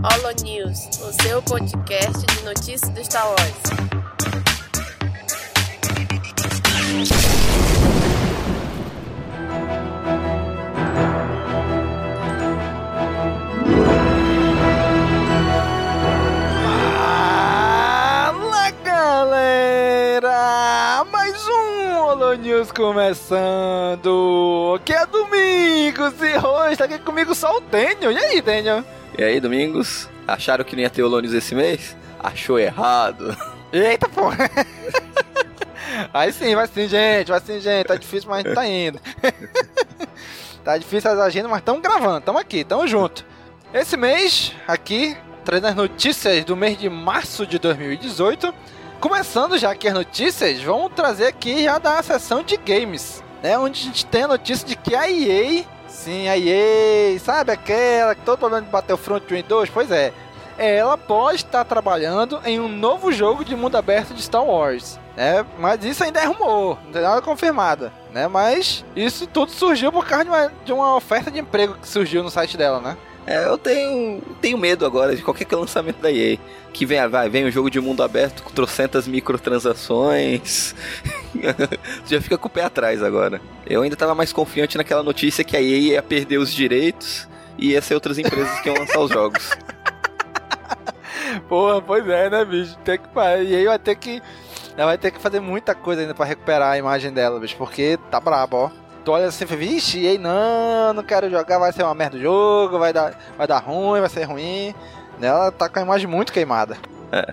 Holo News, o seu podcast de notícias do Star Wars. Fala galera! Mais um Holo News começando! Aqui é Domingos e hoje tá aqui comigo só o Daniel. E aí, Daniel? E aí, Domingos? Acharam que não ia ter Olônios esse mês? Achou errado. Eita porra! Vai sim, vai sim, gente, vai sim, gente. Tá difícil, mas a gente tá indo. tá difícil as agendas, mas estamos gravando, estamos aqui, estamos junto. Esse mês, aqui, trazendo as notícias do mês de março de 2018. Começando já aqui as notícias, vamos trazer aqui já da sessão de games, né? Onde a gente tem a notícia de que a EA, sim, a EA, sabe aquela que todo problema de Battlefront 1 e 2? Pois é, ela pode estar trabalhando em um novo jogo de mundo aberto de Star Wars. Né? Mas isso ainda é rumor, não tem nada confirmado. Né? Mas isso tudo surgiu por causa de uma, de uma oferta de emprego que surgiu no site dela, né? É, eu tenho, tenho medo agora de qualquer lançamento da EA. Que vem, vai, vem um jogo de mundo aberto com trocentas microtransações. Já fica com o pé atrás agora. Eu ainda tava mais confiante naquela notícia que a EA ia perder os direitos e ia ser outras empresas que iam lançar os jogos. Porra, pois é, né, bicho? Tem que, e aí vai ter que. Ela vai ter que fazer muita coisa ainda pra recuperar a imagem dela, bicho, porque tá brabo, ó. Tu olha assim e fala, vixe, e aí não, não quero jogar, vai ser uma merda o jogo, vai dar, vai dar ruim, vai ser ruim. Ela tá com a imagem muito queimada. É.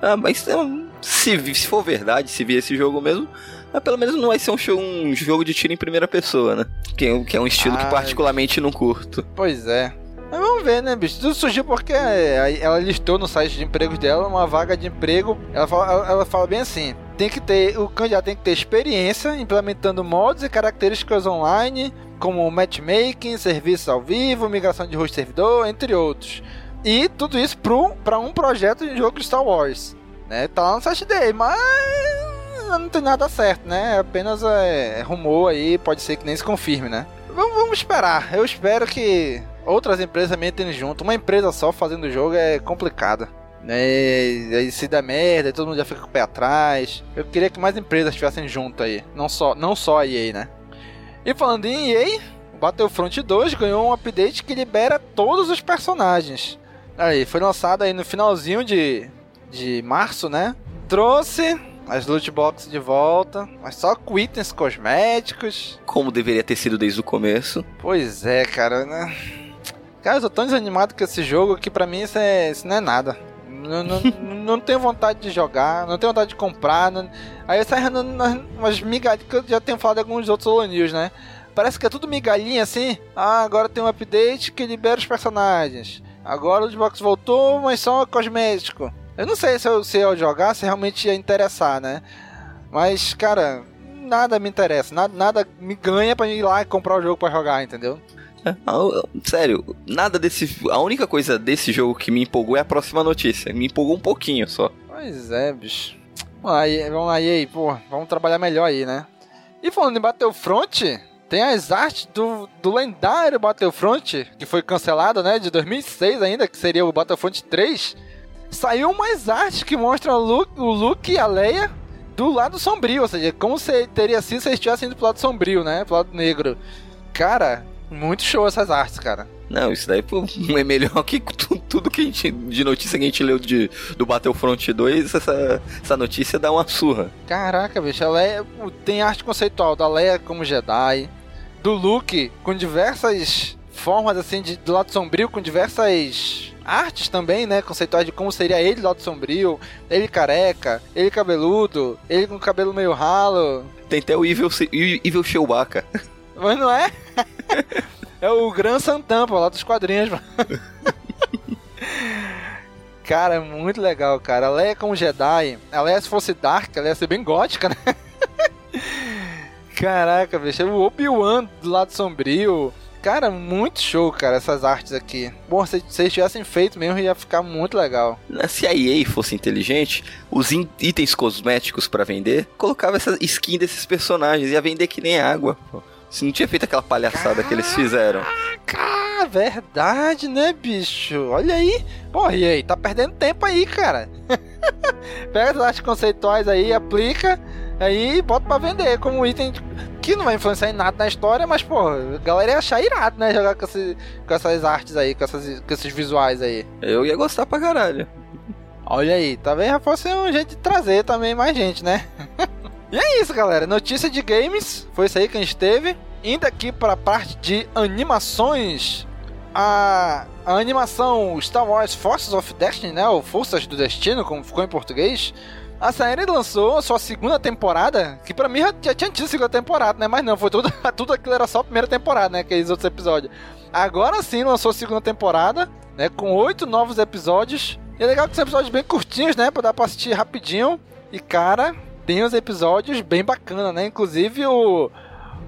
Ah, mas então, se, se for verdade, se vir esse jogo mesmo, mas pelo menos não vai ser um, show, um jogo de tiro em primeira pessoa, né? Que, que é um estilo que Ai. particularmente não curto. Pois é. Mas vamos ver, né, bicho? Tudo surgiu porque é, ela listou no site de empregos dela uma vaga de emprego. Ela fala, ela fala bem assim: tem que ter, o candidato tem que ter experiência implementando modos e características online, como matchmaking, serviços ao vivo, migração de host servidor, entre outros. E tudo isso para um projeto de jogo de Star Wars. Né? Tá lá no site dele, mas não tem nada certo, né? Apenas é, rumor aí, pode ser que nem se confirme, né? Vamos, vamos esperar. Eu espero que outras empresas também entrem junto. Uma empresa só fazendo o jogo é complicado. Né? E aí se der merda, todo mundo já fica com o pé atrás. Eu queria que mais empresas estivessem junto aí. Não só, não só a EA, né? E falando em EA, o Battlefront 2 ganhou um update que libera todos os personagens. Aí, foi lançado aí no finalzinho de, de março, né? Trouxe as loot boxes de volta, mas só com itens cosméticos. Como deveria ter sido desde o começo. Pois é, cara, né? Cara, eu tô tão desanimado com esse jogo que pra mim isso, é, isso não é nada. Não, não, não tenho vontade de jogar, não tenho vontade de comprar. Não... Aí sai umas migalhas que eu já tenho falado em alguns outros Holo News, né? Parece que é tudo migalhinha assim. Ah, agora tem um update que libera os personagens. Agora o Xbox voltou, mas só cosmético. Eu não sei se eu, se eu jogar, se realmente ia interessar, né? Mas, cara, nada me interessa. Nada, nada me ganha pra ir lá e comprar o jogo pra jogar, entendeu? Ah, Sério, nada desse. A única coisa desse jogo que me empolgou é a próxima notícia. Me empolgou um pouquinho só. Pois é, bicho. Vamos lá, vamos lá, pô, vamos trabalhar melhor aí, né? E falando em Battlefront, tem as artes do, do lendário Battlefront, que foi cancelado, né, de 2006 ainda, que seria o Battlefront 3. Saiu umas artes que mostram o Luke, o Luke e a Leia do lado sombrio, ou seja, como se teria sido se eles estivessem indo pro lado sombrio, né, pro lado negro. Cara, muito show essas artes, cara. Não, isso daí pô, é melhor que tu- tudo que a gente, de notícia que a gente leu de, do Battlefront 2. Essa, essa notícia dá uma surra. Caraca, bicho, a Leia tem arte conceitual da Leia como Jedi, do Luke com diversas formas assim de do lado sombrio, com diversas artes também, né, conceituais de como seria ele do lado sombrio, ele careca, ele cabeludo, ele com cabelo meio ralo, Tem até o Evil, Evil Chewbacca. mas não é? é o Gran Santan, pô, lá dos quadrinhos. pô. Cara, é muito legal, cara. A Leia como Jedi, a Leia se fosse Dark, ela ia ser bem gótica, né? Caraca, bicho, o Obi-Wan do lado sombrio. Cara, muito show, cara, essas artes aqui. Bom, se se eles tivessem feito mesmo, ia ficar muito legal. Se a EA fosse inteligente, os in- itens cosméticos pra vender, colocava essa skin desses personagens, ia vender que nem água. pô. Se não tinha feito aquela palhaçada que eles fizeram. Ah, verdade, né, bicho? Olha aí. Porra, e aí? Tá perdendo tempo aí, cara. Pega as artes conceituais aí, aplica, aí bota pra vender como item que não vai influenciar em nada na história, mas, pô, a galera ia achar irado, né? Jogar com, esse, com essas artes aí, com, essas, com esses visuais aí. Eu ia gostar pra caralho. Olha aí, talvez já fosse um jeito de trazer também mais gente, né? e é isso, galera. Notícia de games. Foi isso aí que a gente teve. Indo aqui para a parte de animações. A, a animação Star Wars Forces of Destiny, né? Ou Forças do Destino, como ficou em português. A série lançou a sua segunda temporada, que pra mim já, já tinha tido segunda temporada, né? Mas não, foi tudo, tudo aquilo era só a primeira temporada, né? Aqueles outros episódios. Agora sim lançou a segunda temporada, né? Com oito novos episódios. E é legal que são episódios bem curtinhos, né? Pra dar pra assistir rapidinho. E cara, tem uns episódios bem bacana, né? Inclusive o,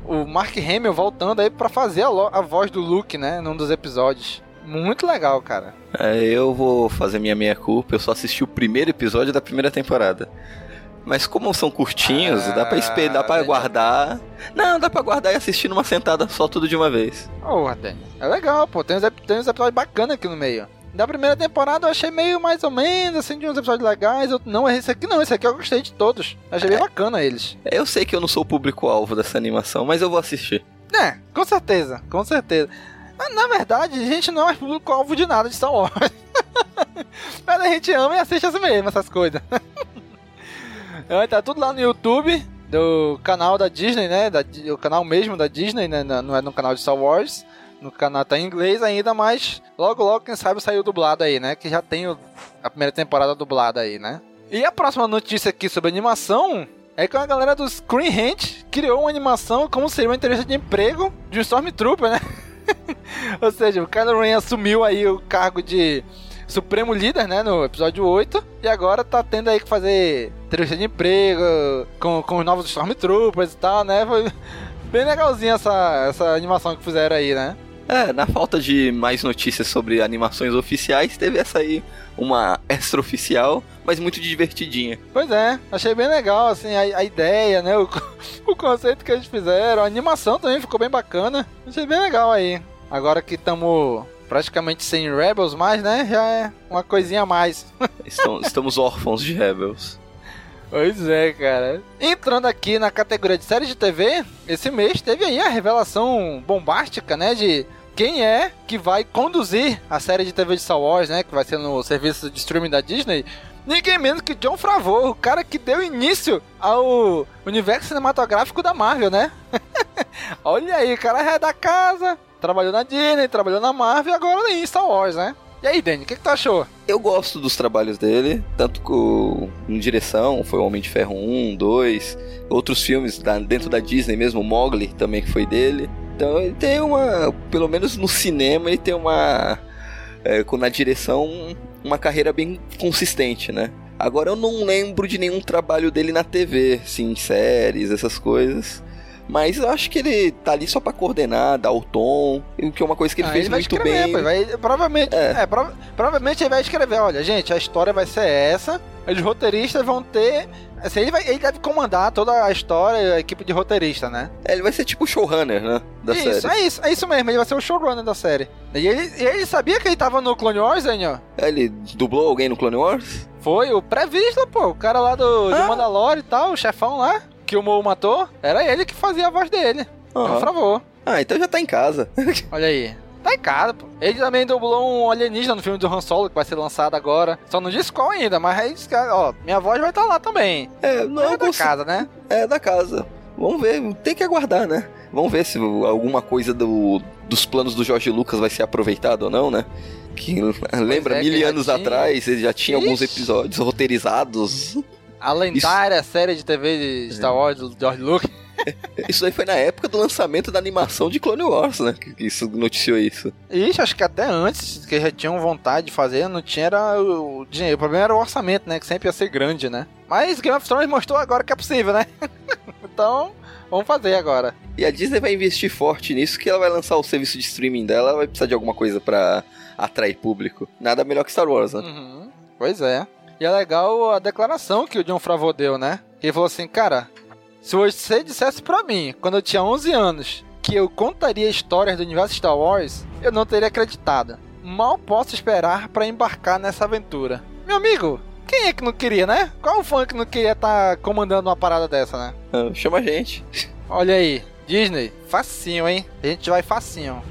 o Mark Hamill voltando aí pra fazer a, a voz do Luke, né? Num dos episódios. Muito legal, cara. É, eu vou fazer minha meia culpa. Eu só assisti o primeiro episódio da primeira temporada. Mas como são curtinhos, ah, dá pra esperar, dá pra guardar. Não, dá pra guardar e assistir numa sentada só tudo de uma vez. Ô, oh, é legal, pô. Tem uns, tem uns episódios bacanas aqui no meio. Da primeira temporada eu achei meio mais ou menos, assim, de uns episódios legais. Eu, não, esse aqui não, esse aqui eu gostei de todos. Achei é, bem bacana eles. Eu sei que eu não sou o público-alvo dessa animação, mas eu vou assistir. É, com certeza, com certeza. Na verdade, a gente não é público-alvo de nada de Star Wars. Mas a gente ama e assiste assim mesmo, essas coisas. tá tudo lá no YouTube do canal da Disney, né? Da, o canal mesmo da Disney, né? Não é no canal de Star Wars. No canal tá em inglês ainda, mas logo logo, quem sabe, saiu dublado aí, né? Que já tem a primeira temporada dublada aí, né? E a próxima notícia aqui sobre animação é que a galera do Screen Rant criou uma animação como seria uma entrevista de emprego de um Stormtrooper, né? Ou seja, o Kylo Ren assumiu aí o cargo de Supremo Líder, né, no episódio 8, e agora tá tendo aí que fazer entrevista de emprego com, com os novos Stormtroopers e tal, né? Foi bem legalzinho essa, essa animação que fizeram aí, né? É, na falta de mais notícias sobre animações oficiais, teve essa aí, uma extra-oficial, mas muito divertidinha. Pois é, achei bem legal, assim, a, a ideia, né, o, o conceito que eles fizeram, a animação também ficou bem bacana, achei bem legal aí. Agora que estamos praticamente sem Rebels mais, né, já é uma coisinha a mais. Estamos, estamos órfãos de Rebels. Pois é, cara. Entrando aqui na categoria de séries de TV, esse mês teve aí a revelação bombástica, né, de quem é que vai conduzir a série de TV de Star Wars, né? Que vai ser no serviço de streaming da Disney. Ninguém menos que John Favreau, o cara que deu início ao universo cinematográfico da Marvel, né? Olha aí, o cara é da casa, trabalhou na Disney, trabalhou na Marvel e agora em Star Wars, né? E aí, Danny, o que, que tu achou? Eu gosto dos trabalhos dele, tanto com, em direção, foi o Homem de Ferro 1, 2, outros filmes da, dentro da Disney mesmo, Mogli também que foi dele. Então ele tem uma, pelo menos no cinema, ele tem uma, é, na direção, uma carreira bem consistente, né? Agora eu não lembro de nenhum trabalho dele na TV, sim, séries, essas coisas. Mas eu acho que ele tá ali só pra coordenar, dar o tom, o que é uma coisa que ele ah, fez ele muito escrever, bem. Pô, vai, provavelmente, é. É, prova, provavelmente ele vai escrever, olha, gente, a história vai ser essa, os roteiristas vão ter. Assim, ele, vai, ele deve comandar toda a história, a equipe de roteirista, né? É, ele vai ser tipo o showrunner, né? Da isso, série. é isso, é isso mesmo, ele vai ser o showrunner da série. E ele, ele sabia que ele tava no Clone Wars, Daniel? É, ele dublou alguém no Clone Wars? Foi, o pré-vista, pô, o cara lá do, ah. de Mandalore e tal, o chefão lá que o Mo matou, era ele que fazia a voz dele. Uhum. Por favor. Ah, então já tá em casa. Olha aí. Tá em casa, pô. Ele também dublou um alienígena no filme do Han Solo, que vai ser lançado agora. Só não disse qual ainda, mas aí, ó, minha voz vai estar tá lá também. É, não é da consigo... casa, né? É, da casa. Vamos ver, tem que aguardar, né? Vamos ver se alguma coisa do, dos planos do Jorge Lucas vai ser aproveitado ou não, né? Que lembra, é, mil anos tinha... atrás, ele já tinha Ixi. alguns episódios roteirizados. A lendária Isso... série de TV de Star Wars do George Lucas. Isso aí foi na época do lançamento da animação de Clone Wars, né? Que isso noticiou isso. Ixi, acho que até antes, que já tinham vontade de fazer, não tinha era o dinheiro. O problema era o orçamento, né? Que sempre ia ser grande, né? Mas Game of Thrones mostrou agora que é possível, né? então, vamos fazer agora. E a Disney vai investir forte nisso, que ela vai lançar o serviço de streaming dela, vai precisar de alguma coisa para atrair público. Nada melhor que Star Wars, né? Uhum. Pois é. E é legal a declaração que o John Favreau deu, né? Ele falou assim, cara, se você dissesse pra mim, quando eu tinha 11 anos, que eu contaria histórias do universo Star Wars, eu não teria acreditado. Mal posso esperar para embarcar nessa aventura. Meu amigo, quem é que não queria, né? Qual fã que não queria estar tá comandando uma parada dessa, né? Ah, chama a gente. Olha aí, Disney, facinho, hein? A gente vai facinho.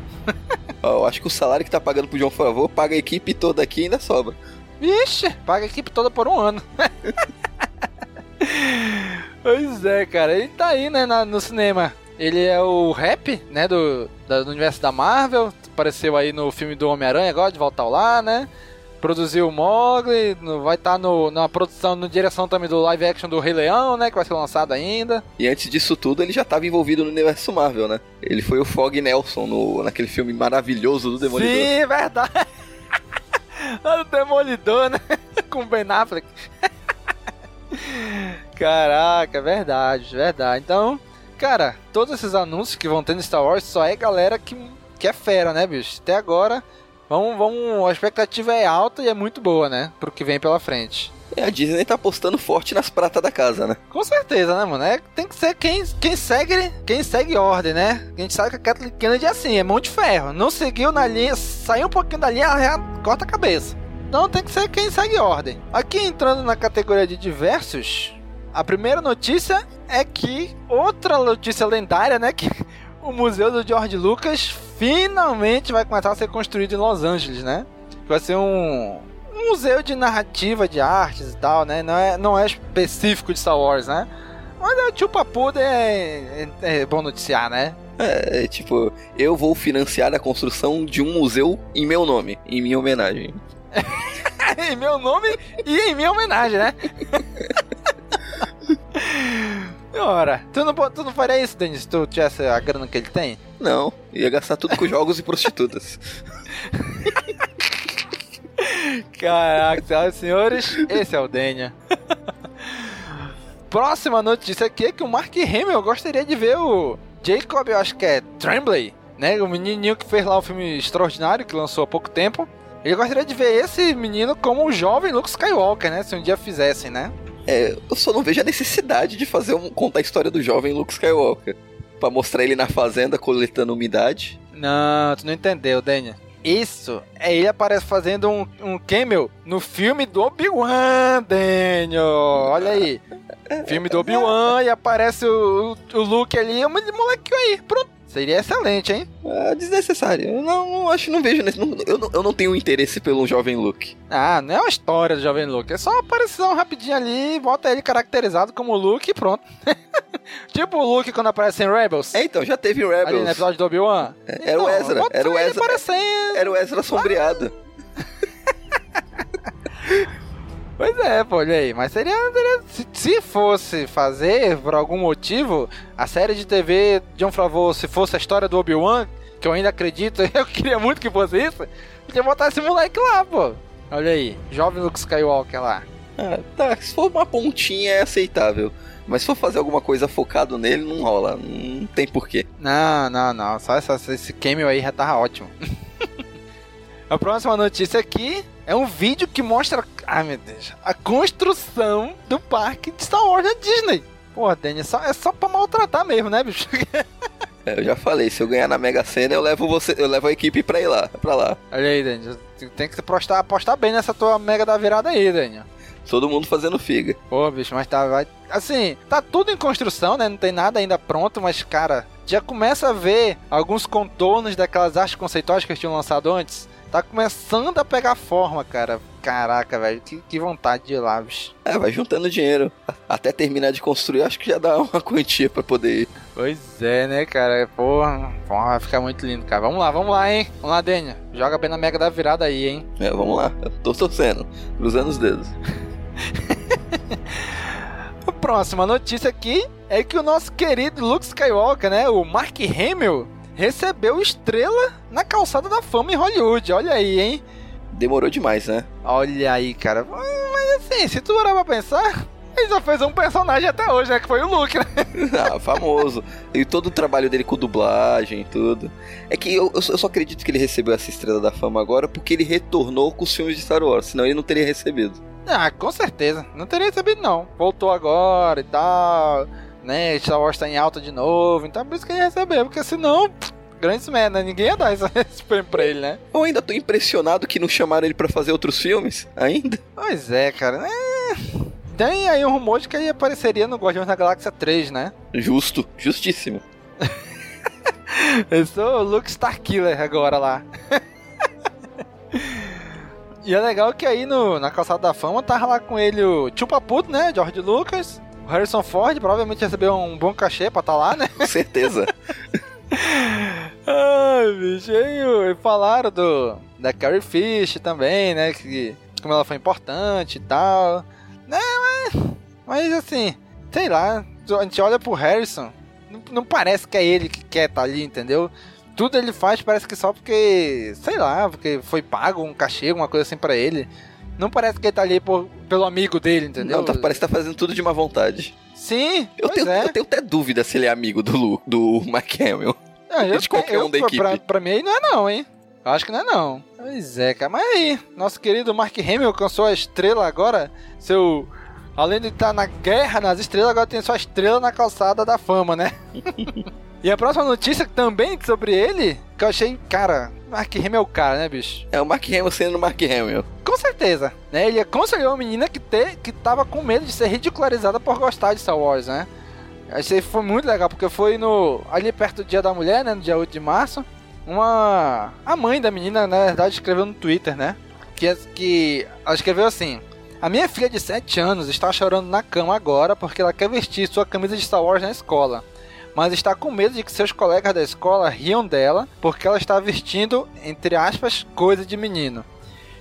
eu acho que o salário que tá pagando pro João Favor paga a equipe toda aqui e ainda sobra. Vixe, paga a equipe toda por um ano. pois é, cara, ele tá aí, né, no cinema. Ele é o rap, né, do, do universo da Marvel. Apareceu aí no filme do Homem-Aranha agora, de volta ao lar, né? Produziu o Mogli, vai estar tá no, na produção, na direção também do live action do Rei Leão, né? Que vai ser lançado ainda. E antes disso tudo, ele já estava envolvido no universo Marvel, né? Ele foi o Fog Nelson no, naquele filme maravilhoso do Demolidor. Sim, verdade. O Demolidor, né? Com Ben Affleck. Caraca, verdade, verdade. Então, cara, todos esses anúncios que vão ter no Star Wars só é galera que, que é fera, né, bicho? Até agora, vamos, vamos, a expectativa é alta e é muito boa, né? Pro que vem pela frente. É, a Disney tá apostando forte nas pratas da casa, né? Com certeza, né, mano? É, tem que ser quem, quem segue quem segue ordem, né? A gente sabe que a Kathleen Kennedy é assim, é mão de ferro. Não seguiu na linha, saiu um pouquinho da linha, ela já corta a cabeça. Então tem que ser quem segue ordem. Aqui entrando na categoria de diversos, a primeira notícia é que outra notícia lendária, né? Que o museu do George Lucas finalmente vai começar a ser construído em Los Angeles, né? Vai ser um, um museu de narrativa, de artes e tal, né? Não é, não é específico de Star Wars, né? Mas é, o tio Papuda é, é, é bom noticiar, né? É, é, tipo, eu vou financiar a construção de um museu em meu nome, em minha homenagem. em meu nome e em minha homenagem, né? Ora, tu não, tu não faria isso, Denis, se tu tivesse a grana que ele tem? Não, ia gastar tudo com jogos e prostitutas. Caraca, senhoras e senhores, esse é o Denia. Próxima notícia aqui é que o Mark Hamill gostaria de ver o Jacob, eu acho que é Tremblay, né? O menininho que fez lá um filme extraordinário que lançou há pouco tempo. Ele gostaria de ver esse menino como o jovem Luke Skywalker, né? Se um dia fizessem, né? É, eu só não vejo a necessidade de fazer um, contar a história do jovem Luke Skywalker. para mostrar ele na fazenda coletando umidade. Não, tu não entendeu, Daniel. Isso, é ele aparece fazendo um, um cameo no filme do Obi-Wan, Daniel. Olha aí. Filme do Obi-Wan e aparece o, o, o Luke ali, um moleque aí, pronto. Seria excelente, hein? É desnecessário. Eu não, não acho, não vejo. Não, eu, não, eu não tenho interesse pelo jovem Luke. Ah, não é uma história do jovem Luke. É só uma aparição rapidinho ali, bota ele caracterizado como Luke e pronto. tipo o Luke quando aparece em Rebels. É, então, já teve Rebels. Ali no episódio do Obi-Wan. É, era o Ezra. Era o Ezra. Era o Ezra sombreado. Pois é, pô, olha aí. Mas seria. Se, se, fosse fazer, por algum motivo, a série de TV John Favreau, se fosse a história do Obi-Wan, que eu ainda acredito, eu queria muito que fosse isso, podia botar esse moleque lá, pô. Olha aí, jovem Luke Skywalker lá. Ah, tá, se for uma pontinha é aceitável. Mas se for fazer alguma coisa focado nele, não rola. Não tem porquê. Não, não, não. Só essa, esse cameo aí já tava ótimo. a próxima notícia aqui é um vídeo que mostra, ai meu Deus, a construção do parque de Star Wars da Disney. Pô, Danny, é só, é só pra maltratar mesmo, né, bicho? É, eu já falei, se eu ganhar na Mega Sena, eu levo você, eu levo a equipe pra ir lá, pra lá. Olha aí, Daniel. Tem que apostar, apostar bem nessa tua Mega da virada aí, Daniel. Todo mundo fazendo figa. Pô, bicho, mas tá. Vai... Assim, tá tudo em construção, né? Não tem nada ainda pronto, mas, cara, já começa a ver alguns contornos daquelas artes conceituais que eles tinham lançado antes. Tá começando a pegar forma, cara. Caraca, velho, que, que, vontade de ir lá, bicho. É, vai juntando dinheiro. Até terminar de construir, acho que já dá uma quantia pra poder ir. Pois é, né, cara? Porra, porra, vai ficar muito lindo, cara. Vamos lá, vamos lá, hein? Vamos lá, Dênia. Joga bem na mega da virada aí, hein? É, vamos lá. Eu tô torcendo. Cruzando os dedos. A próxima notícia aqui é que o nosso querido Luke Skywalker, né? O Mark Hamill recebeu estrela na calçada da fama em Hollywood. Olha aí, hein? Demorou demais, né? Olha aí, cara. Mas assim, se tu parar pra pensar, ele só fez um personagem até hoje, né? Que foi o Luke, né? ah, famoso. E todo o trabalho dele com dublagem e tudo. É que eu, eu só acredito que ele recebeu essa estrela da fama agora porque ele retornou com os filmes de Star Wars, senão ele não teria recebido. Ah, com certeza. Não teria recebido, não. Voltou agora e tal né? Star Wars tá em alta de novo, então é por isso que ele recebeu, porque senão. Grandes merda, ninguém ia dar esse, prêmio pra ele, né? Eu ainda tô impressionado que não chamaram ele pra fazer outros filmes ainda. Pois é, cara. É... Tem aí um rumor de que ele apareceria no Guardiões da Galáxia 3, né? Justo, justíssimo. Eu sou o Luke Starkiller agora lá. e é legal que aí no, na Calçada da Fama tava lá com ele o Tio Paputo, né? George Lucas. O Harrison Ford provavelmente recebeu um bom cachê pra estar tá lá, né? Com certeza. Ai, bicho, aí falaram do da Carrie Fish também, né? Que como ela foi importante e tal. Né, mas, mas assim, sei lá, a gente olha pro Harrison, não, não parece que é ele que quer estar tá ali, entendeu? Tudo ele faz parece que só porque, sei lá, porque foi pago um cachê, alguma coisa assim para ele. Não parece que ele tá ali por, pelo amigo dele, entendeu? Não, tá, parece que tá fazendo tudo de má vontade. Sim, eu tenho, é. eu tenho até dúvida se ele é amigo do, Lu, do Mark Hamill. Não, eu, de qualquer eu, um da equipe. Pra, pra mim não é não, hein? Eu acho que não é não. Pois é, cara. Mas aí, nosso querido Mark Hamill alcançou a estrela agora. Seu. Além de estar na guerra nas estrelas, agora tem sua estrela na calçada da fama, né? e a próxima notícia também sobre ele, que eu achei, cara, Mark Hamill é o cara, né, bicho? É o Mark Hamill sendo o Mark Hamill. Com certeza, né? Ele aconselhou uma menina que, te, que tava com medo de ser ridicularizada por gostar de Star Wars, né? Achei foi muito legal, porque foi no ali perto do Dia da Mulher, né, no dia 8 de março uma. A mãe da menina, na verdade, escreveu no Twitter, né? Que, que ela escreveu assim: A minha filha de 7 anos está chorando na cama agora porque ela quer vestir sua camisa de Star Wars na escola. Mas está com medo de que seus colegas da escola riam dela porque ela está vestindo, entre aspas, coisa de menino.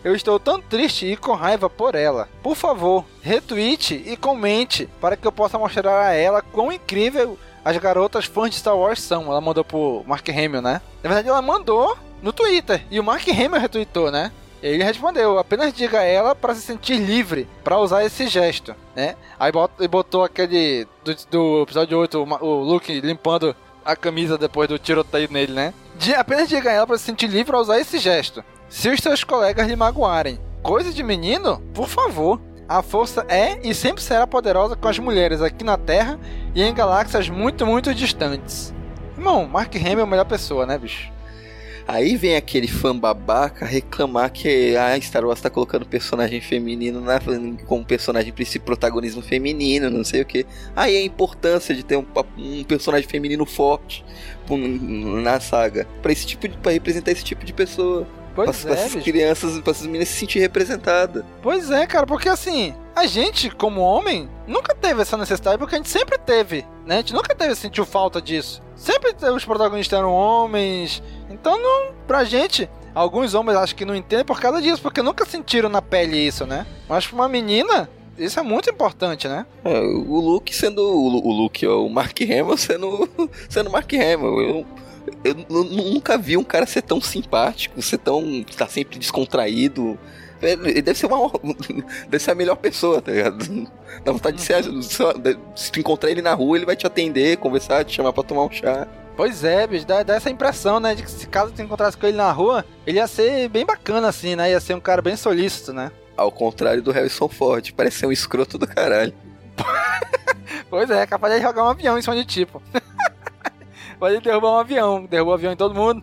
Eu estou tão triste e com raiva por ela. Por favor, retweete e comente para que eu possa mostrar a ela quão incrível as garotas fãs de Star Wars são. Ela mandou pro Mark Hamill, né? Na verdade, ela mandou no Twitter. E o Mark Hamill retweetou, né? Ele respondeu: apenas diga a ela para se sentir livre para usar esse gesto, né? Aí botou aquele do, do episódio 8, o, o Luke limpando a camisa depois do tiroteio nele, né? De, apenas diga a ela para se sentir livre para usar esse gesto. Se os seus colegas lhe magoarem, coisa de menino, por favor, a força é e sempre será poderosa com as mulheres aqui na Terra e em galáxias muito, muito distantes. Irmão, Mark Hamill é a melhor pessoa, né, bicho? Aí vem aquele fã babaca reclamar que a Star Wars tá colocando personagem feminino na, como personagem principal, protagonismo feminino, não sei o que. Aí a importância de ter um, um personagem feminino forte na saga, para esse tipo de, pra representar esse tipo de pessoa. Pois pra, é, essas crianças, pra essas meninas se sentir representadas. Pois é, cara, porque assim, a gente, como homem, nunca teve essa necessidade, porque a gente sempre teve, né? A gente nunca teve, sentiu falta disso. Sempre os protagonistas eram homens. Então, não, pra gente, alguns homens acho que não entendem por causa disso, porque nunca sentiram na pele isso, né? Mas pra uma menina, isso é muito importante, né? É, o Luke sendo o, o Luke, o Mark Hamill sendo sendo Mark Hamill. Eu eu nunca vi um cara ser tão simpático, ser tão. tá sempre descontraído. Ele deve ser uma. deve ser a melhor pessoa, tá ligado? Dá vontade de ser. Se tu encontrar ele na rua, ele vai te atender, conversar, te chamar pra tomar um chá. Pois é, bicho, dá, dá, essa impressão, né? De que se caso tu encontrasse com ele na rua, ele ia ser bem bacana, assim, né? Ia ser um cara bem solícito, né? Ao contrário do Harrison Ford, parece ser um escroto do caralho. pois é, capaz de jogar um avião em cima de tipo. Pode derrubar um avião. Derrubou um avião em todo mundo.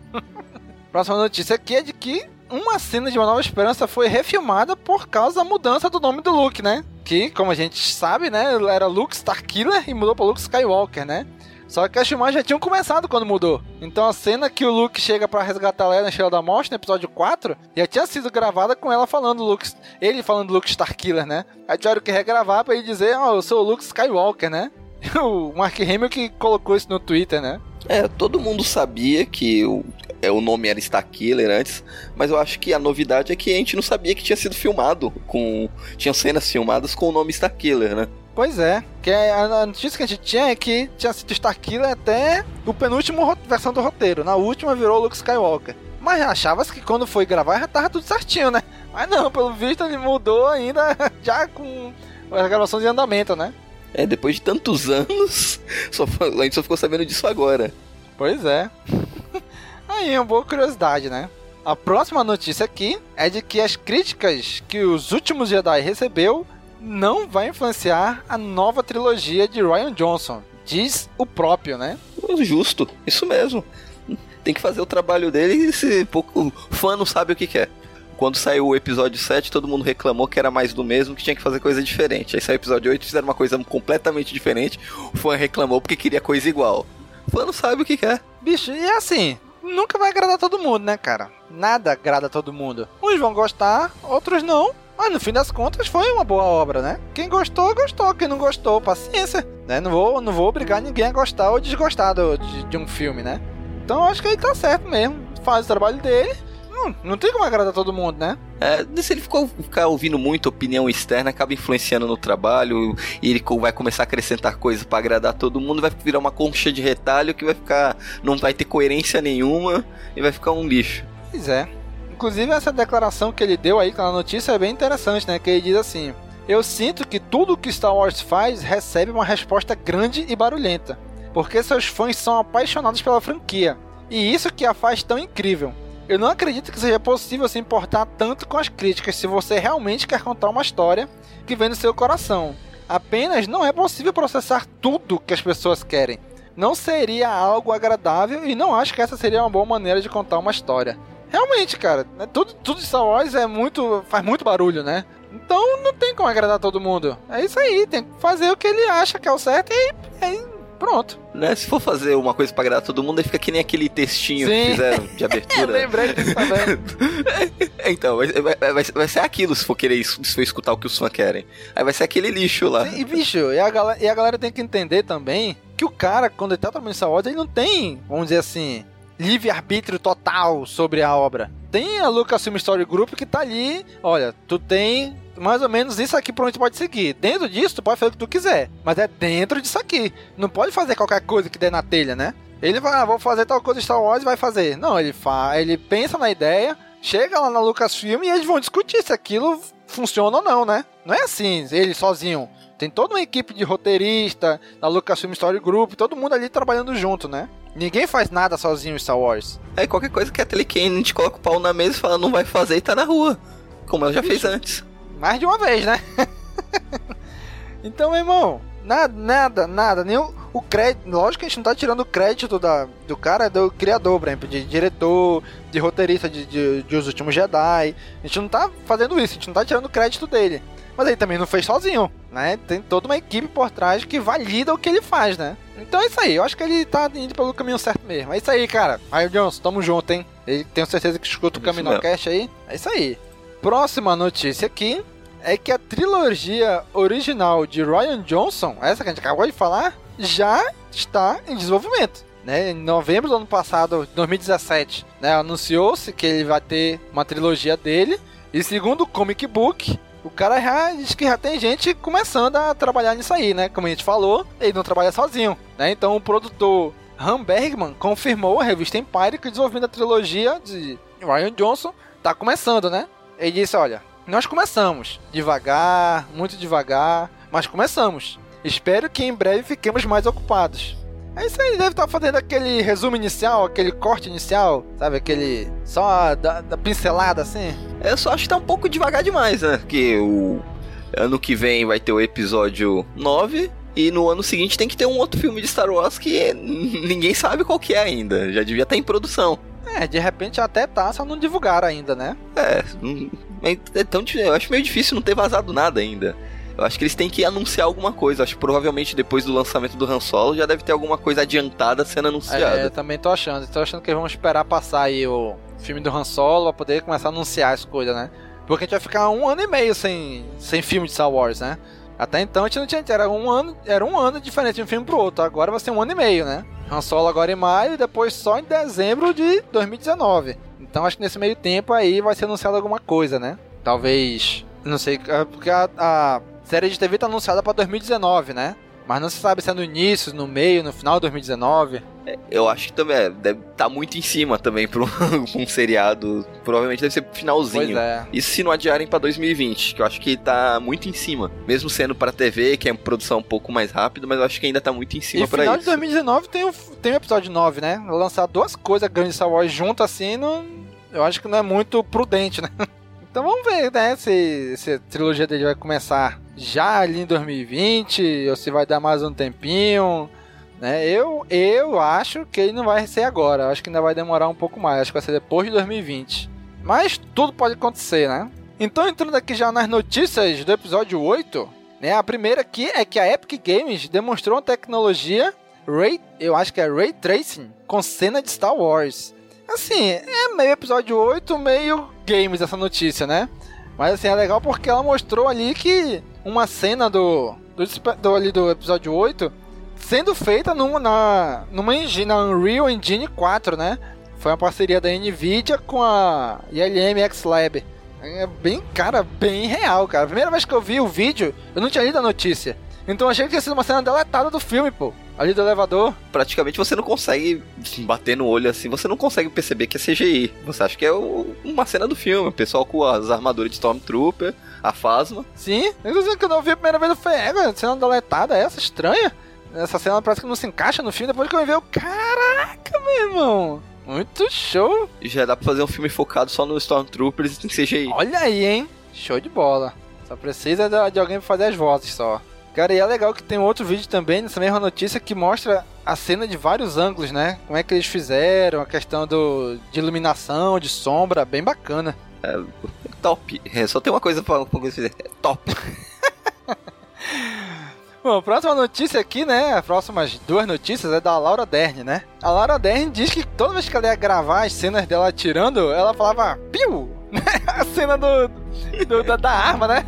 Próxima notícia aqui é de que uma cena de Uma Nova Esperança foi refilmada por causa da mudança do nome do Luke, né? Que, como a gente sabe, né? Era Luke Starkiller e mudou para Luke Skywalker, né? Só que as filmagens já tinham começado quando mudou. Então a cena que o Luke chega para resgatar ela na Estrela da Morte, no episódio 4, já tinha sido gravada com ela falando Luke, ele falando Luke Starkiller, né? Aí tiveram que regravar para ele dizer, ó, oh, eu sou o Luke Skywalker, né? o Mark Hamill que colocou isso no Twitter, né? É, todo mundo sabia que o, é, o nome era Starkiller antes, mas eu acho que a novidade é que a gente não sabia que tinha sido filmado com. Tinha cenas filmadas com o nome Starkiller, né? Pois é, que a notícia que a gente tinha é que tinha sido Starkiller até o penúltimo versão do roteiro. Na última virou Luke Skywalker. Mas achava-se que quando foi gravar já tava tudo certinho, né? Mas não, pelo visto ele mudou ainda já com as gravações de andamento, né? É, depois de tantos anos, só, a gente só ficou sabendo disso agora. Pois é. Aí, uma boa curiosidade, né? A próxima notícia aqui é de que as críticas que os últimos Jedi recebeu não vai influenciar a nova trilogia de Ryan Johnson. diz o próprio, né? Justo, isso mesmo. Tem que fazer o trabalho dele e se pouco fã não sabe o que quer. Quando saiu o episódio 7, todo mundo reclamou que era mais do mesmo, que tinha que fazer coisa diferente. Aí saiu o episódio 8, fizeram uma coisa completamente diferente. O fã reclamou porque queria coisa igual. O fã não sabe o que quer. Bicho, e assim, nunca vai agradar todo mundo, né, cara? Nada agrada todo mundo. Uns vão gostar, outros não. Mas no fim das contas foi uma boa obra, né? Quem gostou, gostou. Quem não gostou, paciência. Né? Não, vou, não vou obrigar ninguém a gostar ou desgostar do, de, de um filme, né? Então eu acho que ele tá certo mesmo. Faz o trabalho dele. Hum, não tem como agradar todo mundo, né? É, se ele ficou, ficar ouvindo muito opinião externa, acaba influenciando no trabalho e ele vai começar a acrescentar coisas para agradar todo mundo, vai virar uma concha de retalho que vai ficar. não vai ter coerência nenhuma e vai ficar um lixo. Pois é. Inclusive, essa declaração que ele deu aí com a notícia é bem interessante, né? Que ele diz assim: Eu sinto que tudo que Star Wars faz recebe uma resposta grande e barulhenta, porque seus fãs são apaixonados pela franquia, e isso que a faz tão incrível. Eu não acredito que seja possível se importar tanto com as críticas se você realmente quer contar uma história que vem do seu coração. Apenas não é possível processar tudo que as pessoas querem. Não seria algo agradável e não acho que essa seria uma boa maneira de contar uma história. Realmente, cara, né, tudo, tudo de Star Wars é muito. faz muito barulho, né? Então não tem como agradar todo mundo. É isso aí, tem que fazer o que ele acha que é o certo e aí pronto. Né? Se for fazer uma coisa pra agradar todo mundo, aí fica que nem aquele textinho Sim. que fizeram de abertura. Lembrei disso também. então, vai, vai, vai, vai, ser aquilo se for querer se for escutar o que os fãs querem. Aí vai ser aquele lixo lá. Sim, e bicho, e a, galera, e a galera tem que entender também que o cara, quando ele tá trabalhando essa ordem, ele não tem, vamos dizer assim, livre-arbítrio total sobre a obra. Tem a Lucasfilm Story Group que tá ali, olha, tu tem mais ou menos isso aqui pra onde tu pode seguir. Dentro disso, tu pode fazer o que tu quiser, mas é dentro disso aqui. Não pode fazer qualquer coisa que der na telha, né? Ele vai, ah, vou fazer tal coisa Star Wars e vai fazer. Não, ele faz, ele pensa na ideia, chega lá na Lucasfilm e eles vão discutir se aquilo funciona ou não, né? Não é assim, ele sozinho. Tem toda uma equipe de roteirista, da Lucasfilm Story Group, todo mundo ali trabalhando junto, né? Ninguém faz nada sozinho em Star Wars. É, qualquer coisa que a Telekane a gente coloca o pau na mesa e fala não vai fazer e tá na rua. Como ela já fez antes. Mais de uma vez, né? então, meu irmão, nada, nada, nada. Nem o, o crédito. Lógico que a gente não tá tirando o crédito da, do cara, do criador, por exemplo, de diretor, de roteirista de, de, de Os Últimos Jedi. A gente não tá fazendo isso, a gente não tá tirando o crédito dele. Mas ele também não fez sozinho, né? Tem toda uma equipe por trás que valida o que ele faz, né? Então é isso aí, eu acho que ele tá indo pelo caminho certo mesmo. É isso aí, cara. Aí, Johnson, tamo junto, hein? Ele tenho certeza que escuta o Caminocast aí. É isso aí. Próxima notícia aqui é que a trilogia original de Ryan Johnson, essa que a gente acabou de falar, já está em desenvolvimento. Né, em novembro do ano passado, 2017, né, anunciou-se que ele vai ter uma trilogia dele. E segundo o Comic Book, o cara já diz que já tem gente começando a trabalhar nisso aí, né? Como a gente falou, ele não trabalha sozinho, né? Então o produtor Han Bergman confirmou a revista Empire que o desenvolvimento da trilogia de Ryan Johnson tá começando, né? Ele disse, olha, nós começamos devagar, muito devagar, mas começamos. Espero que em breve fiquemos mais ocupados. Aí você deve estar fazendo aquele resumo inicial, aquele corte inicial, sabe? Aquele. Só da, da pincelada assim. Eu só acho que tá um pouco devagar demais, né? Porque o ano que vem vai ter o episódio 9. E no ano seguinte tem que ter um outro filme de Star Wars que ninguém sabe qual que é ainda. Já devia estar tá em produção. É, de repente até tá, só não divulgaram ainda, né? É, é tão, eu acho meio difícil não ter vazado nada ainda. Eu acho que eles têm que anunciar alguma coisa. Acho que provavelmente depois do lançamento do Han Solo já deve ter alguma coisa adiantada sendo anunciada. É, eu também tô achando. Tô achando que eles vão esperar passar aí o filme do Han Solo pra poder começar a anunciar as coisas, né? Porque a gente vai ficar um ano e meio sem, sem filme de Star Wars, né? Até então a gente não tinha. Era um ano, era um ano diferente de um filme pro outro. Agora vai ser um ano e meio, né? Han Solo agora em maio e depois só em dezembro de 2019. Então acho que nesse meio tempo aí vai ser anunciado alguma coisa, né? Talvez. Não sei, é porque a, a série de TV tá anunciada para 2019, né? Mas não se sabe se é no início, no meio, no final de 2019. É, eu acho que também é, deve estar tá muito em cima também para um, seriado. Provavelmente deve ser finalzinho. Pois é. Isso se não adiarem para 2020, que eu acho que tá muito em cima. Mesmo sendo para TV, que é produção um pouco mais rápido, mas eu acho que ainda tá muito em cima para isso. No final de 2019 tem o, tem o episódio 9, né? Lançar duas coisas grandes de Star Wars junto assim, não, eu acho que não é muito prudente, né? Então vamos ver, né, se, se a trilogia dele vai começar já ali em 2020, ou se vai dar mais um tempinho. Né? Eu, eu acho que ele não vai ser agora. Acho que ainda vai demorar um pouco mais. Acho que vai ser depois de 2020. Mas tudo pode acontecer, né? Então, entrando aqui já nas notícias do episódio 8, né? A primeira aqui é que a Epic Games demonstrou uma tecnologia Ray, eu acho que é Ray Tracing com cena de Star Wars. Assim, é meio episódio 8, meio games essa notícia, né? Mas assim, é legal porque ela mostrou ali que uma cena do, do, do, ali do episódio 8 sendo feita numa, na, numa engine, na Unreal Engine 4, né? Foi uma parceria da Nvidia com a ILM X Lab. É bem, cara, bem real, cara. A primeira vez que eu vi o vídeo, eu não tinha lido a notícia. Então achei que ia ser uma cena deletada do filme, pô. Ali do elevador. Praticamente você não consegue bater no olho assim, você não consegue perceber que é CGI. Você acha que é o, uma cena do filme. O pessoal com as armaduras de Stormtrooper, a Fasma. Sim, inclusive que eu não vi a primeira vez, eu falei, é, cena deletada essa, estranha. Essa cena parece que não se encaixa no filme. Depois que eu vi, eu, caraca, meu irmão. Muito show. Já dá pra fazer um filme focado só no Stormtroopers e CGI. Olha aí, hein? Show de bola. Só precisa de alguém pra fazer as vozes só. Cara, e é legal que tem outro vídeo também nessa mesma notícia que mostra a cena de vários ângulos, né? Como é que eles fizeram, a questão do, de iluminação, de sombra, bem bacana. É, top. É, só tem uma coisa pra, pra dizer. É top. Bom, próxima notícia aqui, né? As próximas duas notícias é da Laura Dern, né? A Laura Dern diz que toda vez que ela ia gravar as cenas dela atirando, ela falava piu! a cena do, do da, da arma, né?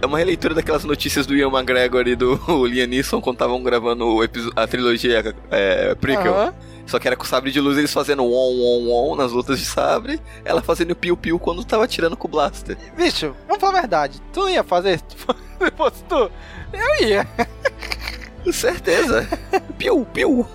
É uma releitura daquelas notícias do Ian McGregor e do Liam Neeson quando estavam gravando a trilogia é, prequel. Uhum. Só que era com sabre de luz eles fazendo on, on, on nas lutas de sabre, ela fazendo piu-piu quando tava atirando com o blaster. Bicho, vamos falar a verdade. Tu não ia fazer se fosse tu? Eu ia. Certeza. piu, piu.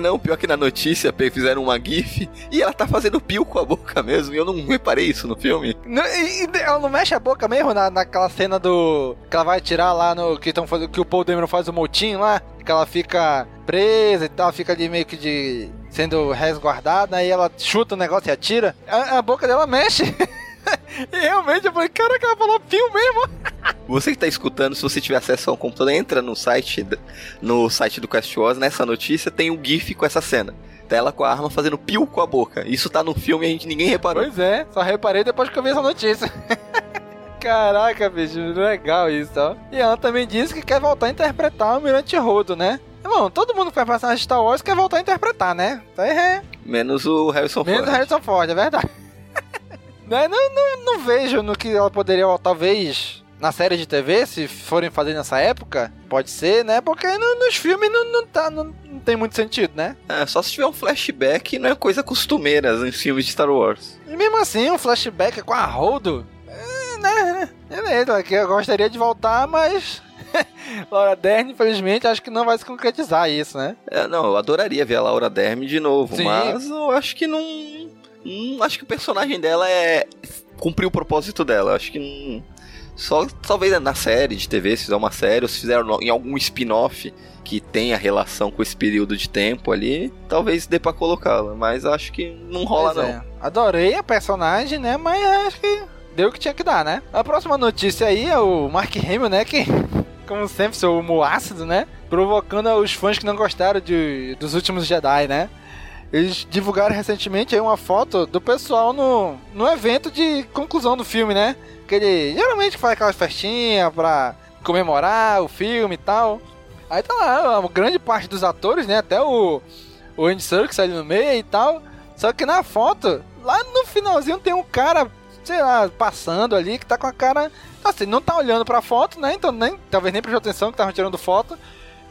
Não, pior que na notícia fizeram uma gif e ela tá fazendo pio com a boca mesmo. E eu não reparei isso no filme. Não, e, e, ela não mexe a boca mesmo na, naquela cena do. Que ela vai atirar lá no. Que, tão que o Paul Dameron faz o motim lá. Que ela fica presa e tal, fica ali meio que de. sendo resguardada, aí ela chuta o negócio e atira. A, a boca dela mexe. e realmente eu falei, caraca, ela falou pio mesmo. Você que tá escutando, se você tiver acesso ao computador, entra no site, no site do Quest Wars, nessa notícia tem um GIF com essa cena. Tá ela com a arma fazendo pio com a boca. Isso tá no filme e a gente ninguém reparou. Pois é, só reparei depois que eu vi essa notícia. Caraca, bicho, legal isso, ó. E ela também disse que quer voltar a interpretar o Almirante Rodo, né? Irmão, todo mundo que faz personagem de Star Wars quer voltar a interpretar, né? Tá é. Menos o Harrison Menos Ford. Menos o Harrison Ford, é verdade. Não, não, não, não vejo no que ela poderia, talvez, na série de TV, se forem fazer nessa época, pode ser, né? Porque no, nos filmes não, não, tá, não, não, tem muito sentido, né? É, só se tiver um flashback, não é coisa costumeira em filmes de Star Wars. E mesmo assim, um flashback com a Holdo, é, né? Beleza, que eu gostaria de voltar, mas Laura Dern, infelizmente, acho que não vai se concretizar isso, né? É, não, eu adoraria ver a Laura Dern de novo, Sim. mas eu acho que não. Hum, acho que o personagem dela é. cumpriu o propósito dela. Acho que não. Só talvez na série de TV, se fizer uma série, ou se fizer em algum spin-off que tenha relação com esse período de tempo ali, talvez dê pra colocá-la. Mas acho que não rola, pois não. É. Adorei a personagem, né? Mas acho que deu o que tinha que dar, né? A próxima notícia aí é o Mark Hamill, né? Que, como sempre, seu humor ácido, né? Provocando os fãs que não gostaram de, dos últimos Jedi, né? Eles divulgaram recentemente aí uma foto do pessoal no, no evento de conclusão do filme, né? Que ele geralmente faz aquelas festinhas pra comemorar o filme e tal. Aí tá lá, uma grande parte dos atores, né? Até o, o Andy Serkis ali no meio e tal. Só que na foto, lá no finalzinho tem um cara, sei lá, passando ali que tá com a cara. Assim, não tá olhando pra foto, né? Então nem, talvez nem prestou atenção que tava tirando foto.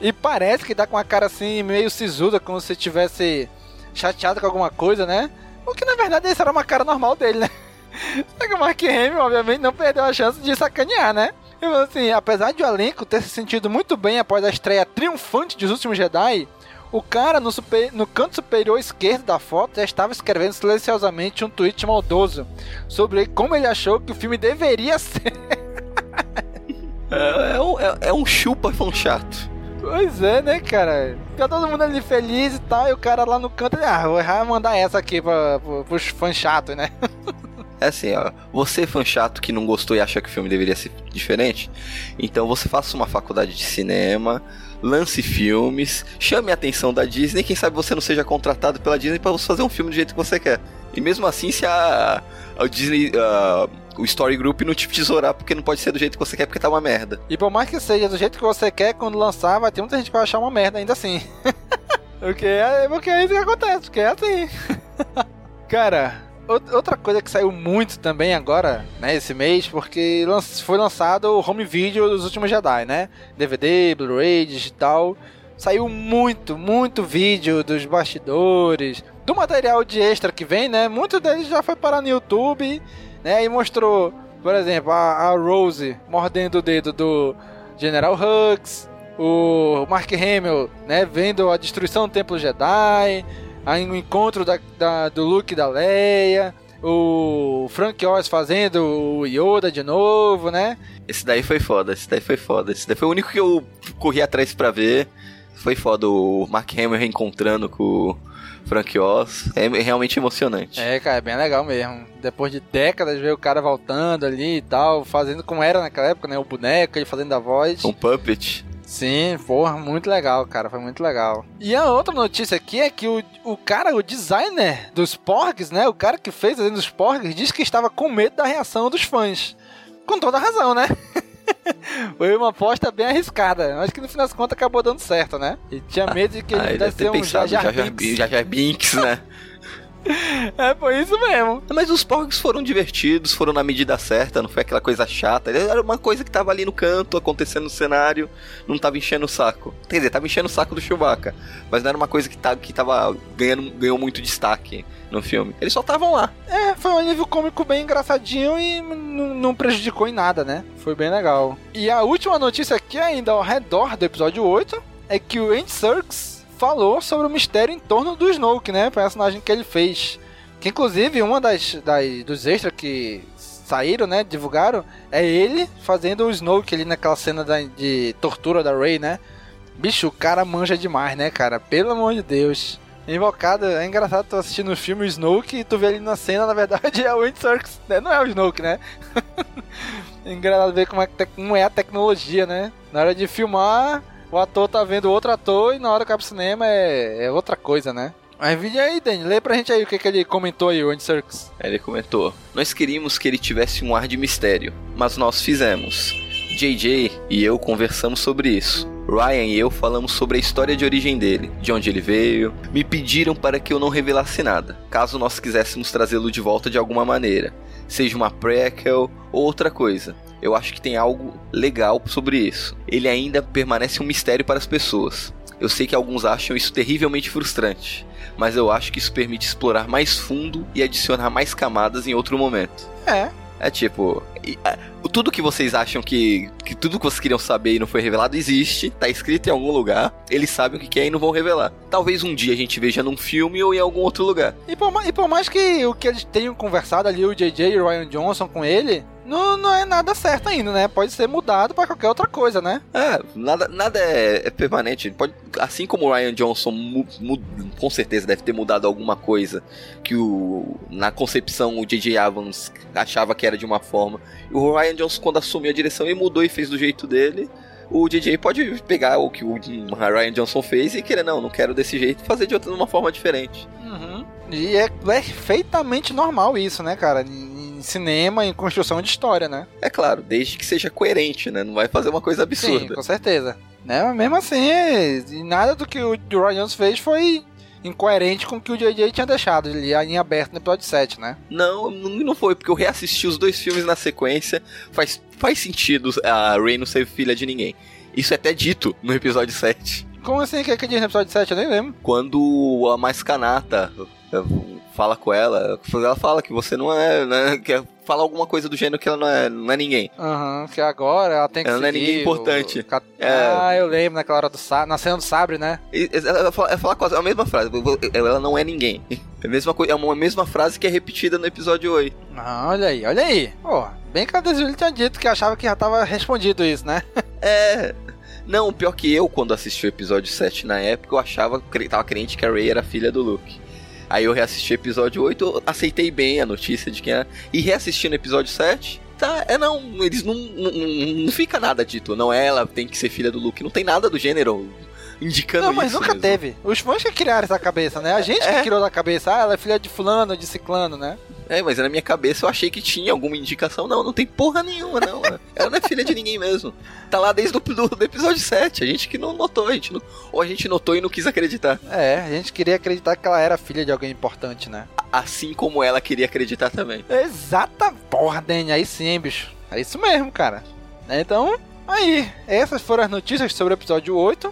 E parece que tá com a cara assim, meio sisuda, como se tivesse chateado com alguma coisa, né? O que na verdade essa era uma cara normal dele, né? Só que o Mark Hamill, obviamente, não perdeu a chance de sacanear, né? E assim, apesar de o elenco ter se sentido muito bem após a estreia triunfante dos últimos Jedi, o cara no, super, no canto superior esquerdo da foto já estava escrevendo silenciosamente um tweet maldoso sobre como ele achou que o filme deveria ser. é, é, um, é, é um chupa fã chato. Pois é, né, cara? Fica todo mundo ali feliz e tal, e o cara lá no canto, ah, vou mandar essa aqui pra, pra, pros fãs chatos, né? É assim, ó. Você, fã chato que não gostou e acha que o filme deveria ser diferente, então você faça uma faculdade de cinema, lance filmes, chame a atenção da Disney, quem sabe você não seja contratado pela Disney para você fazer um filme do jeito que você quer. E mesmo assim, se a, a Disney. A, o Story Group não te tesourar porque não pode ser do jeito que você quer porque tá uma merda. E por mais que seja do jeito que você quer, quando lançar, vai ter muita gente que vai achar uma merda ainda assim. porque, é, porque é isso que acontece, porque é assim. Cara, outra coisa que saiu muito também agora, né, esse mês, porque foi lançado o home video dos últimos Jedi, né? DVD, Blu-ray, digital. Saiu muito, muito vídeo dos bastidores, do material de extra que vem, né? Muito deles já foi parar no YouTube, né? E mostrou, por exemplo, a, a Rose mordendo o dedo do General Hux, o Mark Hamill, né? Vendo a destruição do Templo Jedi, aí o encontro da, da, do Luke da Leia, o Frank Oz fazendo o Yoda de novo, né? Esse daí foi foda, esse daí foi foda. Esse daí foi o único que eu corri atrás para ver. Foi foda o Mark Hamill reencontrando com o Frank Oz. É realmente emocionante. É, cara, é bem legal mesmo. Depois de décadas, ver o cara voltando ali e tal, fazendo como era naquela época, né? O boneco, ele fazendo a voz. Um puppet. Sim, porra, muito legal, cara, foi muito legal. E a outra notícia aqui é que o, o cara, o designer dos Porgs, né, o cara que fez a dos Porgs, disse que estava com medo da reação dos fãs. Com toda razão, né? Foi uma aposta bem arriscada. Acho que no final das contas acabou dando certo, né? E tinha medo de que ele ah, deve ser um Jar Jar Binks. Jar Jar Binks, né? É, foi isso mesmo. Mas os porcos foram divertidos, foram na medida certa, não foi aquela coisa chata. Era uma coisa que tava ali no canto, acontecendo no cenário, não tava enchendo o saco. Quer dizer, tava enchendo o saco do Chewbacca, mas não era uma coisa que, tá, que tava ganhando ganhou muito destaque no filme. Eles só estavam lá. É, foi um nível cômico bem engraçadinho e não prejudicou em nada, né? Foi bem legal. E a última notícia aqui, ainda ao redor do episódio 8, é que o Andy Serkis falou sobre o mistério em torno do Snoke, né? O personagem que ele fez. Que inclusive uma das, das dos extras que saíram, né? Divulgaram, é ele fazendo o Snoke ali naquela cena da, de tortura da Rey, né? Bicho, o cara manja demais, né, cara? Pelo amor de Deus. Invocado, é engraçado tu assistindo o filme o Snoke e tu vê ali na cena, na verdade é o Wind Serkis, né? Não é o Snoke, né? engraçado ver como é, como é a tecnologia, né? Na hora de filmar, o ator tá vendo outro ator e na hora que vai pro cinema é, é outra coisa, né? Mas vídeo aí, Danny, lê pra gente aí o que, que ele comentou aí, o Andy Serkis. Ele comentou: Nós queríamos que ele tivesse um ar de mistério, mas nós fizemos. JJ e eu conversamos sobre isso. Ryan e eu falamos sobre a história de origem dele, de onde ele veio. Me pediram para que eu não revelasse nada, caso nós quiséssemos trazê-lo de volta de alguma maneira, seja uma prequel ou outra coisa. Eu acho que tem algo legal sobre isso. Ele ainda permanece um mistério para as pessoas. Eu sei que alguns acham isso terrivelmente frustrante, mas eu acho que isso permite explorar mais fundo e adicionar mais camadas em outro momento. É, é tipo, é, tudo que vocês acham que, que tudo que vocês queriam saber e não foi revelado existe, tá escrito em algum lugar, eles sabem o que é e não vão revelar. Talvez um dia a gente veja num filme ou em algum outro lugar. E por, e por mais que o que eles tenham conversado ali, o JJ e o Ryan Johnson com ele, não, não é nada certo ainda, né? Pode ser mudado para qualquer outra coisa, né? É, nada, nada é, é permanente. Pode, assim como o Ryan Johnson mu, mu, com certeza deve ter mudado alguma coisa que o, na concepção o J.J. Abrams achava que era de uma forma. O Ryan Johnson, quando assumiu a direção, ele mudou e fez do jeito dele o DJ pode pegar o que o Ryan Johnson fez e querer, não, não quero desse jeito, fazer de outra de uma forma diferente. Uhum. E é perfeitamente normal isso, né, cara? cinema, em construção de história, né? É claro, desde que seja coerente, né? Não vai fazer uma coisa absurda. Sim, com certeza. Né? Mas mesmo assim, nada do que o Ryan Jones fez foi incoerente com o que o JJ tinha deixado ali em aberto no episódio 7, né? Não, não foi, porque eu reassisti os dois filmes na sequência. Faz, faz sentido a Rey não ser filha de ninguém. Isso é até dito no episódio 7. Como assim que é que diz no episódio 7? Eu nem lembro. Quando a mais canata fala com ela, ela fala que você não é, né, que fala alguma coisa do gênero que ela não é, não é ninguém. Aham, uhum, que agora ela tem que Ela não é ninguém importante. O... É... Ah, eu lembro naquela hora do sa... na cena do sabre, né? Ela fala, ela fala quase a mesma frase, ela não é ninguém. É a mesma, é uma mesma frase que é repetida no episódio 8. Ah, olha aí, olha aí. Pô, bem que a Desiree tinha dito que achava que já tava respondido isso, né? é... Não, pior que eu, quando assisti o episódio 7 na época, eu achava, tava crente que a Ray era filha do Luke. Aí eu reassisti episódio 8, eu aceitei bem a notícia de quem é. E reassistindo episódio 7, tá, é não, eles não, não, não fica nada dito, não é ela tem que ser filha do Luke, não tem nada do gênero indicando Não, mas isso nunca mesmo. teve. Os fãs que criaram essa cabeça, né? A gente É. que criou na cabeça, ah, ela é filha de fulano, de ciclano, né? É, mas na minha cabeça eu achei que tinha alguma indicação. Não, não tem porra nenhuma, não. Ela não é filha de ninguém mesmo. Tá lá desde o do, do episódio 7. A gente que não notou, a gente não, ou a gente notou e não quis acreditar. É, a gente queria acreditar que ela era filha de alguém importante, né? Assim como ela queria acreditar também. Exata porra, Dani, aí sim, hein, bicho. É isso mesmo, cara. Então, aí, essas foram as notícias sobre o episódio 8.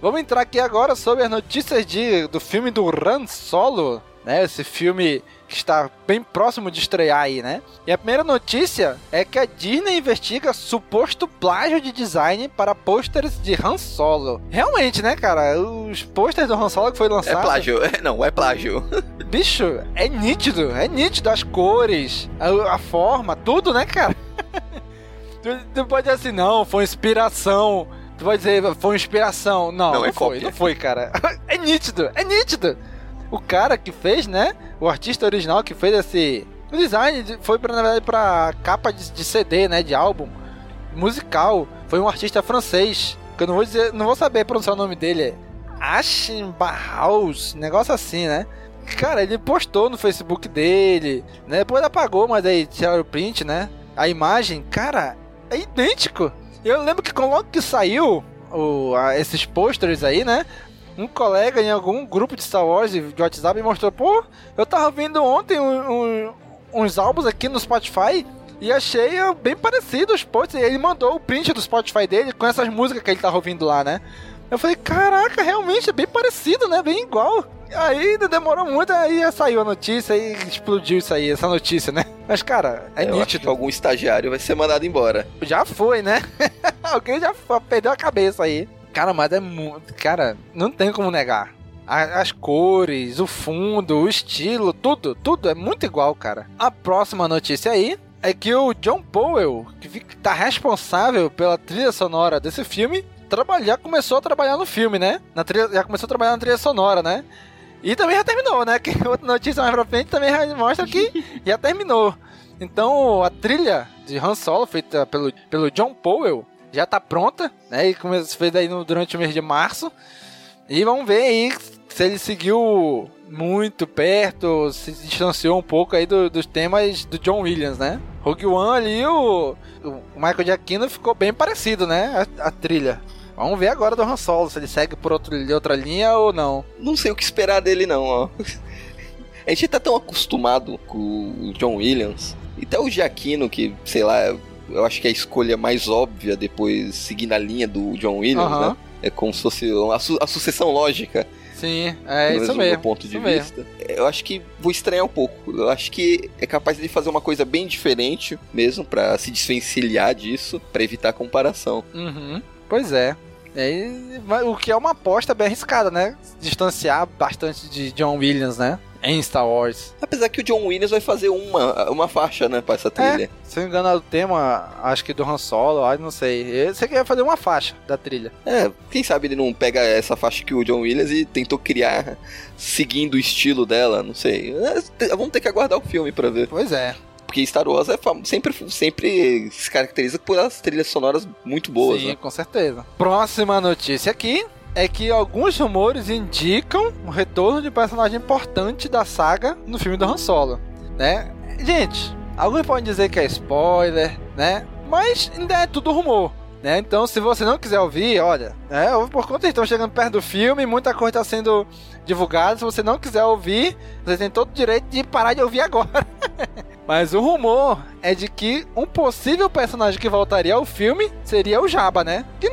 Vamos entrar aqui agora sobre as notícias de, do filme do Han Solo, né? Esse filme que está bem próximo de estrear aí, né? E a primeira notícia é que a Disney investiga suposto plágio de design para pôsteres de Han Solo. Realmente, né, cara? Os pôsteres do Han Solo que foi É lançado... plágio. É, não, é plágio. Bicho, é nítido, é nítido as cores, a, a forma, tudo, né, cara? tu, tu pode dizer assim, não, foi inspiração. Tu pode dizer, foi inspiração. Não, Não, não, é foi, cópia. não foi, cara. é nítido, é nítido. O cara que fez, né, o artista original que fez esse... O design de- foi, pra, na verdade, pra capa de, de CD, né, de álbum musical. Foi um artista francês, que eu não vou dizer, não vou saber pronunciar o nome dele. Ashen Barhaus, negócio assim, né? Cara, ele postou no Facebook dele, né? Depois apagou, mas aí tiraram o print, né? A imagem, cara, é idêntico. Eu lembro que logo que saiu o, a- esses posters aí, né? Um colega em algum grupo de Star Wars de WhatsApp mostrou, pô, eu tava vendo ontem um- um- uns álbuns aqui no Spotify e achei ah, bem parecido os posters. E ele mandou o print do Spotify dele com essas músicas que ele tava ouvindo lá, né? Eu falei, caraca, realmente é bem parecido, né? Bem igual. Aí demorou muito, aí saiu a notícia e explodiu isso aí, essa notícia, né? Mas, cara, é eu acho que nítido. algum estagiário vai ser mandado embora. Já foi, né? Alguém já foi- perdeu a cabeça aí. Cara, mas é muito. Cara, não tem como negar. A- As cores, o fundo, o estilo, tudo, tudo é muito igual, cara. A próxima notícia aí é que o John Powell, que fica- tá responsável pela trilha sonora desse filme, já começou a trabalhar no filme, né? Na trilha, já começou a trabalhar na trilha sonora, né? E também já terminou, né? Que outra notícia mais pra frente também já mostra que já terminou. Então, a trilha de Han Solo, feita pelo, pelo John Powell, já tá pronta, né? E come- fez aí no- durante o mês de março. E vamos ver aí se ele seguiu muito perto, se distanciou um pouco aí do- dos temas do John Williams, né? Rogue One ali, o, o Michael Giacchino ficou bem parecido, né? A, a trilha. Vamos ver agora do Han Solo, se ele segue por outro, outra linha ou não. Não sei o que esperar dele, não, ó. A gente tá tão acostumado com o John Williams. E até o Giacchino, que, sei lá, eu acho que é a escolha mais óbvia depois, seguindo a linha do John Williams, né? É como se fosse a, su- a sucessão lógica. Sim, é isso do mesmo. meu ponto de isso mesmo. vista. Eu acho que vou estranhar um pouco. Eu acho que é capaz de fazer uma coisa bem diferente mesmo, pra se desvencilhar disso, pra evitar a comparação. Uhum. Pois é. E vai- o que é uma aposta bem arriscada, né? Distanciar bastante de John Williams, né? Em Star Wars. Apesar que o John Williams vai fazer uma, uma faixa, né, pra essa trilha. Se eu não me engano, é o tema, acho que do Han Solo, não sei. Eu sei que ia fazer uma faixa da trilha. É, quem sabe ele não pega essa faixa que o John Williams e tentou criar seguindo o estilo dela, não sei. É, vamos ter que aguardar o filme pra ver. Pois é. Porque Star Wars é fam- sempre, sempre se caracteriza por as trilhas sonoras muito boas, Sim, né? com certeza. Próxima notícia aqui é que alguns rumores indicam o retorno de personagem importante da saga no filme do Han Solo, né? Gente, alguns podem dizer que é spoiler, né? Mas ainda é tudo rumor. Né? Então, se você não quiser ouvir, olha, né? ouve por conta estão chegando perto do filme, muita coisa está sendo divulgada. Se você não quiser ouvir, você tem todo o direito de parar de ouvir agora. Mas o rumor é de que um possível personagem que voltaria ao filme seria o Jabba, né? Que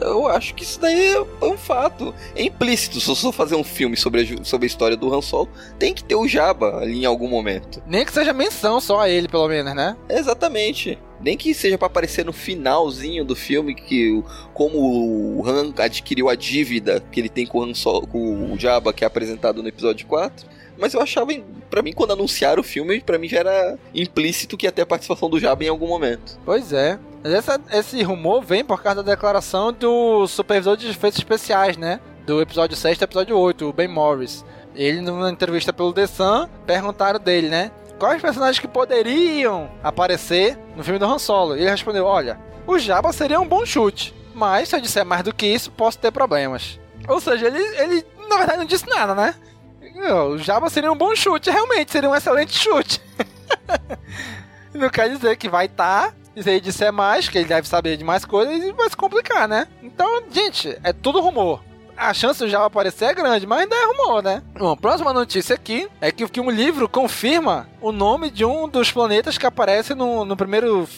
Eu acho que isso daí é um fato. É implícito. Se eu for fazer um filme sobre a, sobre a história do Han Solo, tem que ter o Jabba ali em algum momento. nem que seja menção só a ele, pelo menos, né? Exatamente. Nem que seja pra aparecer no finalzinho do filme que como o Han adquiriu a dívida que ele tem com o, Han Solo, com o Jabba que é apresentado no episódio 4. Mas eu achava, pra mim, quando anunciaram o filme, pra mim já era implícito que ia ter a participação do Jabba em algum momento. Pois é. Mas essa- esse rumor vem por causa da declaração do supervisor de efeitos especiais, né? Do episódio 6 do episódio 8, o Ben Morris. Ele, numa entrevista pelo The Sun, perguntaram dele, né? Quais personagens que poderiam aparecer no filme do Han Solo? E ele respondeu: Olha, o Jabba seria um bom chute, mas se eu disser mais do que isso, posso ter problemas. Ou seja, ele, ele na verdade não disse nada, né? O Jabba seria um bom chute, realmente, seria um excelente chute. não quer dizer que vai estar. Tá, e se ele disser mais, que ele deve saber de mais coisas, vai se complicar, né? Então, gente, é tudo rumor a chance do Java aparecer é grande, mas ainda é rumor, né? Bom, próxima notícia aqui é que, que um livro confirma o nome de um dos planetas que aparece no, no primeiro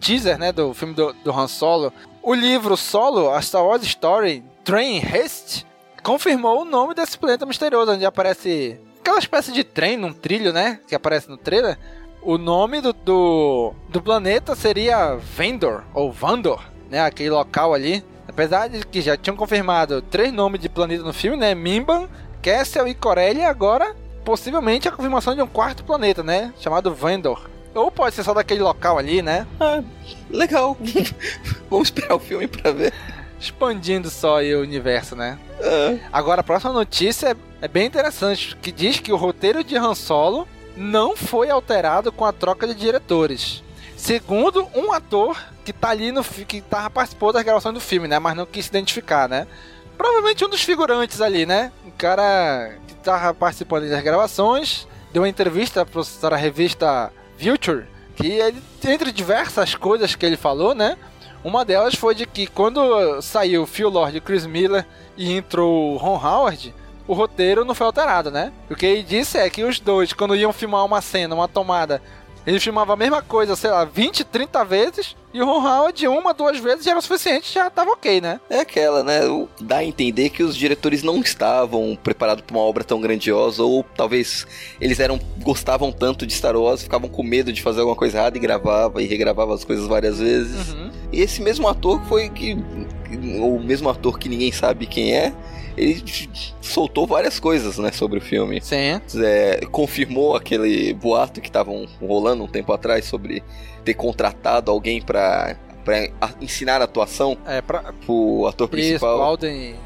teaser, né, do filme do, do Han Solo. O livro Solo, a Star Wars Story Train Haste, confirmou o nome desse planeta misterioso, onde aparece aquela espécie de trem num trilho, né, que aparece no trailer. O nome do, do, do planeta seria Vendor, ou Vandor, né, aquele local ali Apesar de que já tinham confirmado três nomes de planeta no filme, né? Mimban, Kessel e Corellia, agora possivelmente a confirmação de um quarto planeta, né? Chamado Vendor. Ou pode ser só daquele local ali, né? Ah, legal. Vamos esperar o filme pra ver. Expandindo só o universo, né? Ah. Agora, a próxima notícia é, é bem interessante, que diz que o roteiro de Han Solo não foi alterado com a troca de diretores. Segundo um ator que tá ali no que tava participou das gravações do filme, né? Mas não quis se identificar, né? Provavelmente um dos figurantes ali, né? Um cara que tava participando das gravações, deu uma entrevista para a revista Future, que ele, entre diversas coisas que ele falou, né? Uma delas foi de que quando saiu Phil Lord e Chris Miller e entrou Ron Howard, o roteiro não foi alterado, né? O que ele disse é que os dois, quando iam filmar uma cena, uma tomada ele filmava a mesma coisa, sei lá, 20, 30 vezes, e o Ron Howard uma, duas vezes já era o suficiente, já tava ok, né? É aquela, né? Dá a entender que os diretores não estavam preparados para uma obra tão grandiosa, ou talvez eles eram gostavam tanto de Star Wars, ficavam com medo de fazer alguma coisa errada e gravava e regravava as coisas várias vezes. Uhum. E esse mesmo ator foi que. O mesmo ator que ninguém sabe quem é, ele soltou várias coisas, né, sobre o filme. Sim. É, confirmou aquele boato que estavam rolando um tempo atrás sobre ter contratado alguém para para ensinar a atuação é, pra... pro ator principal. Isso, Alden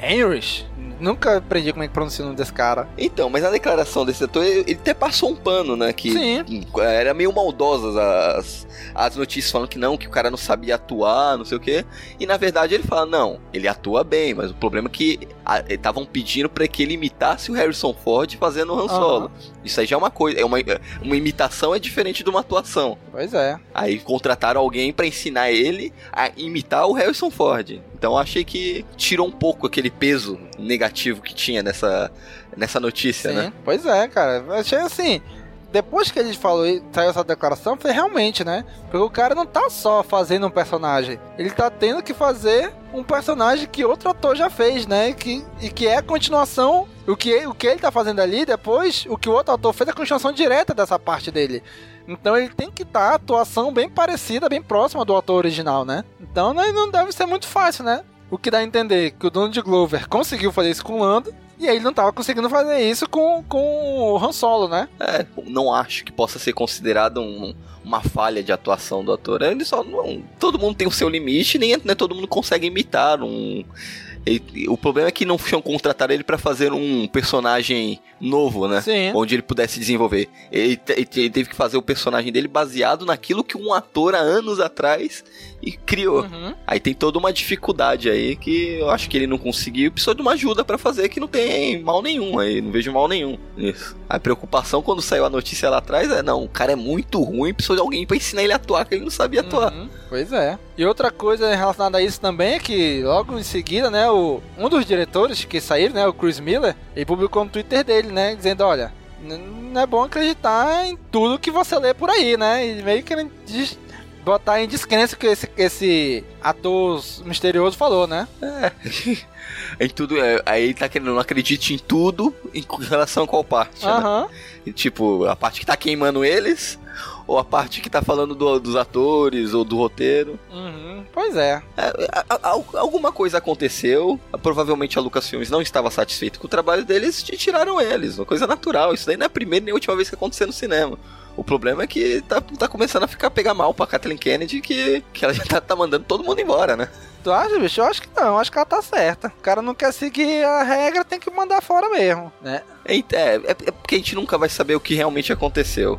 Heinrich. Nunca aprendi como é que pronuncia o nome desse cara. Então, mas a declaração desse ator, ele até passou um pano, né? Que Sim. era meio maldosas as, as notícias falando que não, que o cara não sabia atuar, não sei o quê. E na verdade ele fala, não, ele atua bem, mas o problema é que estavam pedindo para que ele imitasse o Harrison Ford fazendo o Han Solo. Uhum. Isso aí já é uma coisa, é uma, uma imitação é diferente de uma atuação. Pois é. Aí contrataram alguém para ensinar ele a imitar o Harrison Ford. Então achei que tirou um pouco aquele peso negativo que tinha nessa, nessa notícia, Sim, né? Pois é, cara. Achei assim. Depois que ele falou saiu essa declaração, foi realmente, né? Porque o cara não tá só fazendo um personagem, ele tá tendo que fazer um personagem que outro ator já fez, né? E que, e que é a continuação. O que, o que ele tá fazendo ali, depois, o que o outro ator fez é a continuação direta dessa parte dele. Então ele tem que estar tá, atuação bem parecida, bem próxima do ator original, né? Então não deve ser muito fácil, né? O que dá a entender que o dono de Glover conseguiu fazer isso com o Lando, e aí ele não estava conseguindo fazer isso com, com o Han Solo, né? É, não acho que possa ser considerado um, uma falha de atuação do ator. Ele só não, todo mundo tem o seu limite, nem, nem todo mundo consegue imitar um o problema é que não tinham contratado ele para fazer um personagem novo, né? Sim. Onde ele pudesse desenvolver. Ele, ele, teve que fazer o personagem dele baseado naquilo que um ator há anos atrás e criou. Uhum. Aí tem toda uma dificuldade aí que eu acho que ele não conseguiu. Precisou de uma ajuda para fazer que não tem mal nenhum aí. Não vejo mal nenhum nisso. A preocupação quando saiu a notícia lá atrás é: não, o cara é muito ruim, precisou de alguém para ensinar ele a atuar, que ele não sabia atuar. Uhum. Pois é. E outra coisa relacionada a isso também é que logo em seguida, né, o, um dos diretores que saíram, né, o Chris Miller, ele publicou no Twitter dele, né, dizendo, olha, não é bom acreditar em tudo que você lê por aí, né, e meio que ele botar em descrença que esse, esse ator misterioso falou, né. É. em tudo, é, aí ele tá querendo não acredite em tudo em relação a qual parte, uhum. né? E, tipo, a parte que tá queimando eles ou a parte que tá falando do, dos atores ou do roteiro. Uhum, pois é. é a, a, alguma coisa aconteceu, provavelmente a Lucasfilmes não estava satisfeito com o trabalho deles e tiraram eles. Uma coisa natural. Isso daí não é a primeira nem a última vez que aconteceu no cinema. O problema é que tá, tá começando a ficar pegar mal pra Kathleen Kennedy que, que ela já tá, tá mandando todo mundo embora, né? Tu acha, bicho? Eu acho que não, eu acho que ela tá certa. O cara não quer seguir a regra, tem que mandar fora mesmo, né? É, é, é porque a gente nunca vai saber o que realmente aconteceu.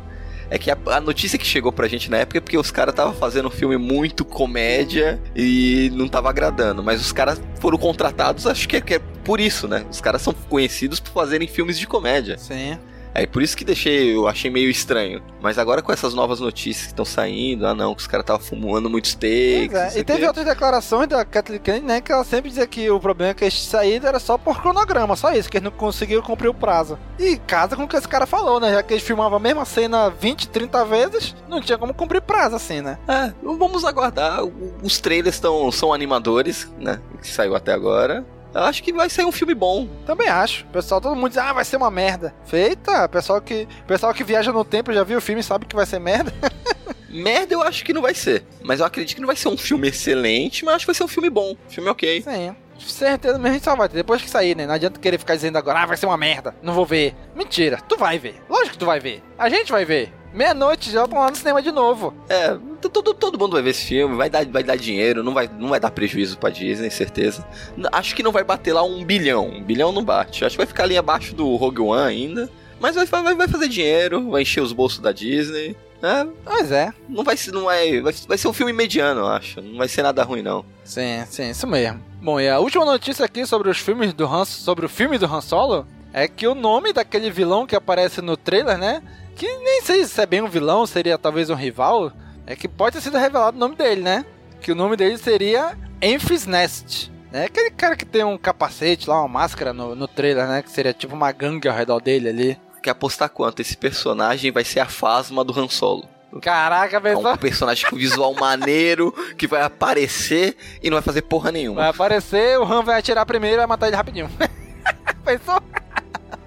É que a, a, notícia que chegou pra gente na época é porque os caras estavam fazendo um filme muito comédia e não tava agradando. Mas os caras foram contratados, acho que é, que é por isso, né? Os caras são conhecidos por fazerem filmes de comédia. Sim. É por isso que deixei, eu achei meio estranho. Mas agora com essas novas notícias que estão saindo, ah não, que os caras estavam fumando muitos takes. É. E teve outras declarações da Kathleen Kennedy, né? Que ela sempre dizia que o problema é que eles saíram era só por cronograma, só isso, que eles não conseguiram cumprir o prazo. E casa com o que esse cara falou, né? Já que eles filmavam a mesma cena 20, 30 vezes, não tinha como cumprir prazo assim, né? É, vamos aguardar. Os trailers tão, são animadores, né? Que saiu até agora. Eu acho que vai ser um filme bom. Também acho. O pessoal, todo mundo diz, ah, vai ser uma merda. Feita, pessoal que, pessoal que viaja no tempo já viu o filme sabe que vai ser merda. merda eu acho que não vai ser. Mas eu acredito que não vai ser um filme excelente, mas acho que vai ser um filme bom. Filme ok. Sim. Certeza mesmo a gente só vai ter. Depois que sair, né? Não adianta querer ficar dizendo agora, ah, vai ser uma merda. Não vou ver. Mentira, tu vai ver. Lógico que tu vai ver. A gente vai ver. Meia-noite já vão lá no cinema de novo. É, todo, todo mundo vai ver esse filme, vai dar, vai dar dinheiro, não vai, não vai dar prejuízo pra Disney, certeza. Acho que não vai bater lá um bilhão. Um bilhão não bate. Acho que vai ficar ali abaixo do Rogue One ainda. Mas vai, vai, vai fazer dinheiro, vai encher os bolsos da Disney. É, pois é. Não vai ser, não vai, vai, vai ser um filme mediano, eu acho. Não vai ser nada ruim, não. Sim, sim, isso mesmo. Bom, e a última notícia aqui sobre os filmes do Han, sobre o filme do Han Solo é que o nome daquele vilão que aparece no trailer, né? Que nem sei se é bem um vilão, seria talvez um rival. É que pode ter sido revelado o nome dele, né? Que o nome dele seria Emphys Nest. É aquele cara que tem um capacete lá, uma máscara no, no trailer, né? Que seria tipo uma gangue ao redor dele ali. Quer apostar quanto? Esse personagem vai ser a Fasma do Han Solo. Caraca, pessoal. É um personagem com visual maneiro que vai aparecer e não vai fazer porra nenhuma. Vai aparecer, o Han vai atirar primeiro e vai matar ele rapidinho. Pensou?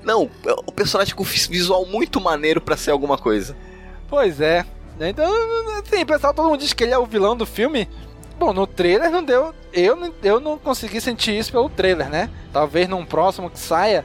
Não, é o personagem com visual muito maneiro para ser alguma coisa. Pois é. Então, assim, pessoal, todo mundo diz que ele é o vilão do filme. Bom, no trailer não deu. Eu, eu não consegui sentir isso pelo trailer, né? Talvez num próximo que saia,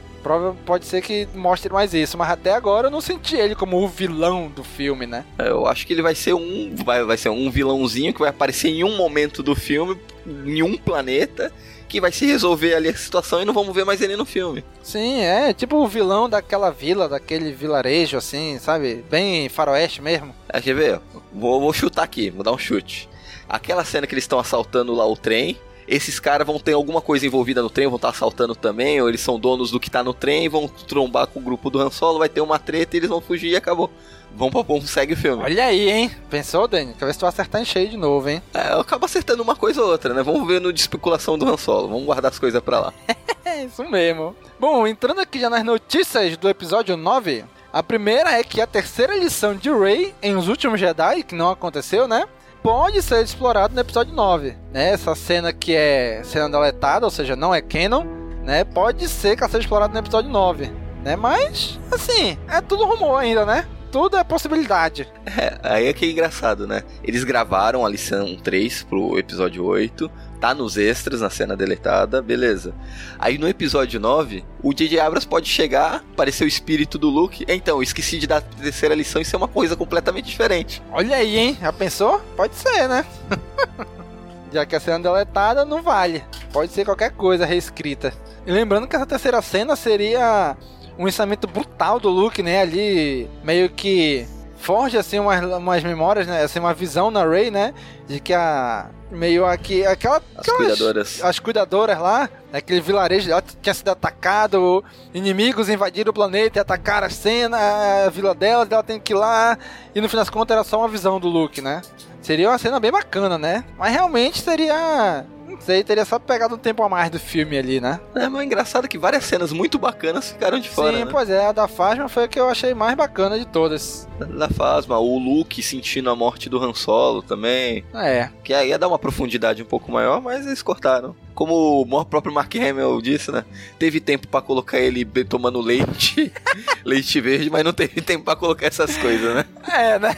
pode ser que mostre mais isso. Mas até agora eu não senti ele como o vilão do filme, né? Eu acho que ele vai ser um. Vai, vai ser um vilãozinho que vai aparecer em um momento do filme, em um planeta que vai se resolver ali a situação e não vamos ver mais ele no filme. Sim, é tipo o vilão daquela vila, daquele vilarejo, assim, sabe? Bem faroeste mesmo. É, quer ver? Vou, vou chutar aqui, vou dar um chute. Aquela cena que eles estão assaltando lá o trem, esses caras vão ter alguma coisa envolvida no trem, vão estar tá assaltando também, ou eles são donos do que tá no trem, vão trombar com o grupo do Han Solo, vai ter uma treta e eles vão fugir e acabou. Vamos pra bom, segue o filme. Olha aí, hein? Pensou, Dani? Quer ver se tu acertar em cheio de novo, hein? É, eu acabo acertando uma coisa ou outra, né? Vamos ver no de especulação do Han Solo. Vamos guardar as coisas pra lá. Isso mesmo. Bom, entrando aqui já nas notícias do episódio 9, a primeira é que a terceira lição de Rey em Os Últimos Jedi, que não aconteceu, né? Pode ser explorado no episódio 9. Né? Essa cena que é cena deletada, ou seja, não é canon, né? Pode ser que seja explorada no episódio 9. Né? Mas, assim, é tudo rumor ainda, né? tudo é possibilidade. É, aí é que é engraçado, né? Eles gravaram a lição 3 pro episódio 8, tá nos extras, na cena deletada, beleza. Aí no episódio 9, o J.J. Abrams pode chegar, aparecer o espírito do Luke. Então, esqueci de dar a terceira lição, isso é uma coisa completamente diferente. Olha aí, hein? Já pensou? Pode ser, né? Já que a cena deletada não vale. Pode ser qualquer coisa reescrita. E lembrando que essa terceira cena seria um ensinamento brutal do Luke, né? Ali meio que forja assim umas, umas memórias, né? Assim, uma visão na Rey, né? De que a meio aqui aquela as aquelas, cuidadoras. as cuidadoras lá aquele vilarejo ela tinha sido atacado inimigos invadiram o planeta e atacaram a cena a vila dela ela tem que ir lá. E no fim das contas era só uma visão do Luke né? Seria uma cena bem bacana né? Mas realmente seria isso aí teria só pegado um tempo a mais do filme ali, né? É, mas é engraçado que várias cenas muito bacanas ficaram de fora. Sim, né? pois é, a da Fasma foi a que eu achei mais bacana de todas. Da Fasma, o Luke sentindo a morte do Han Solo também. É. Que aí ia dar uma profundidade um pouco maior, mas eles cortaram. Como o próprio Mark Hamill disse, né? Teve tempo para colocar ele tomando leite, leite verde, mas não teve tempo para colocar essas coisas, né? É, né?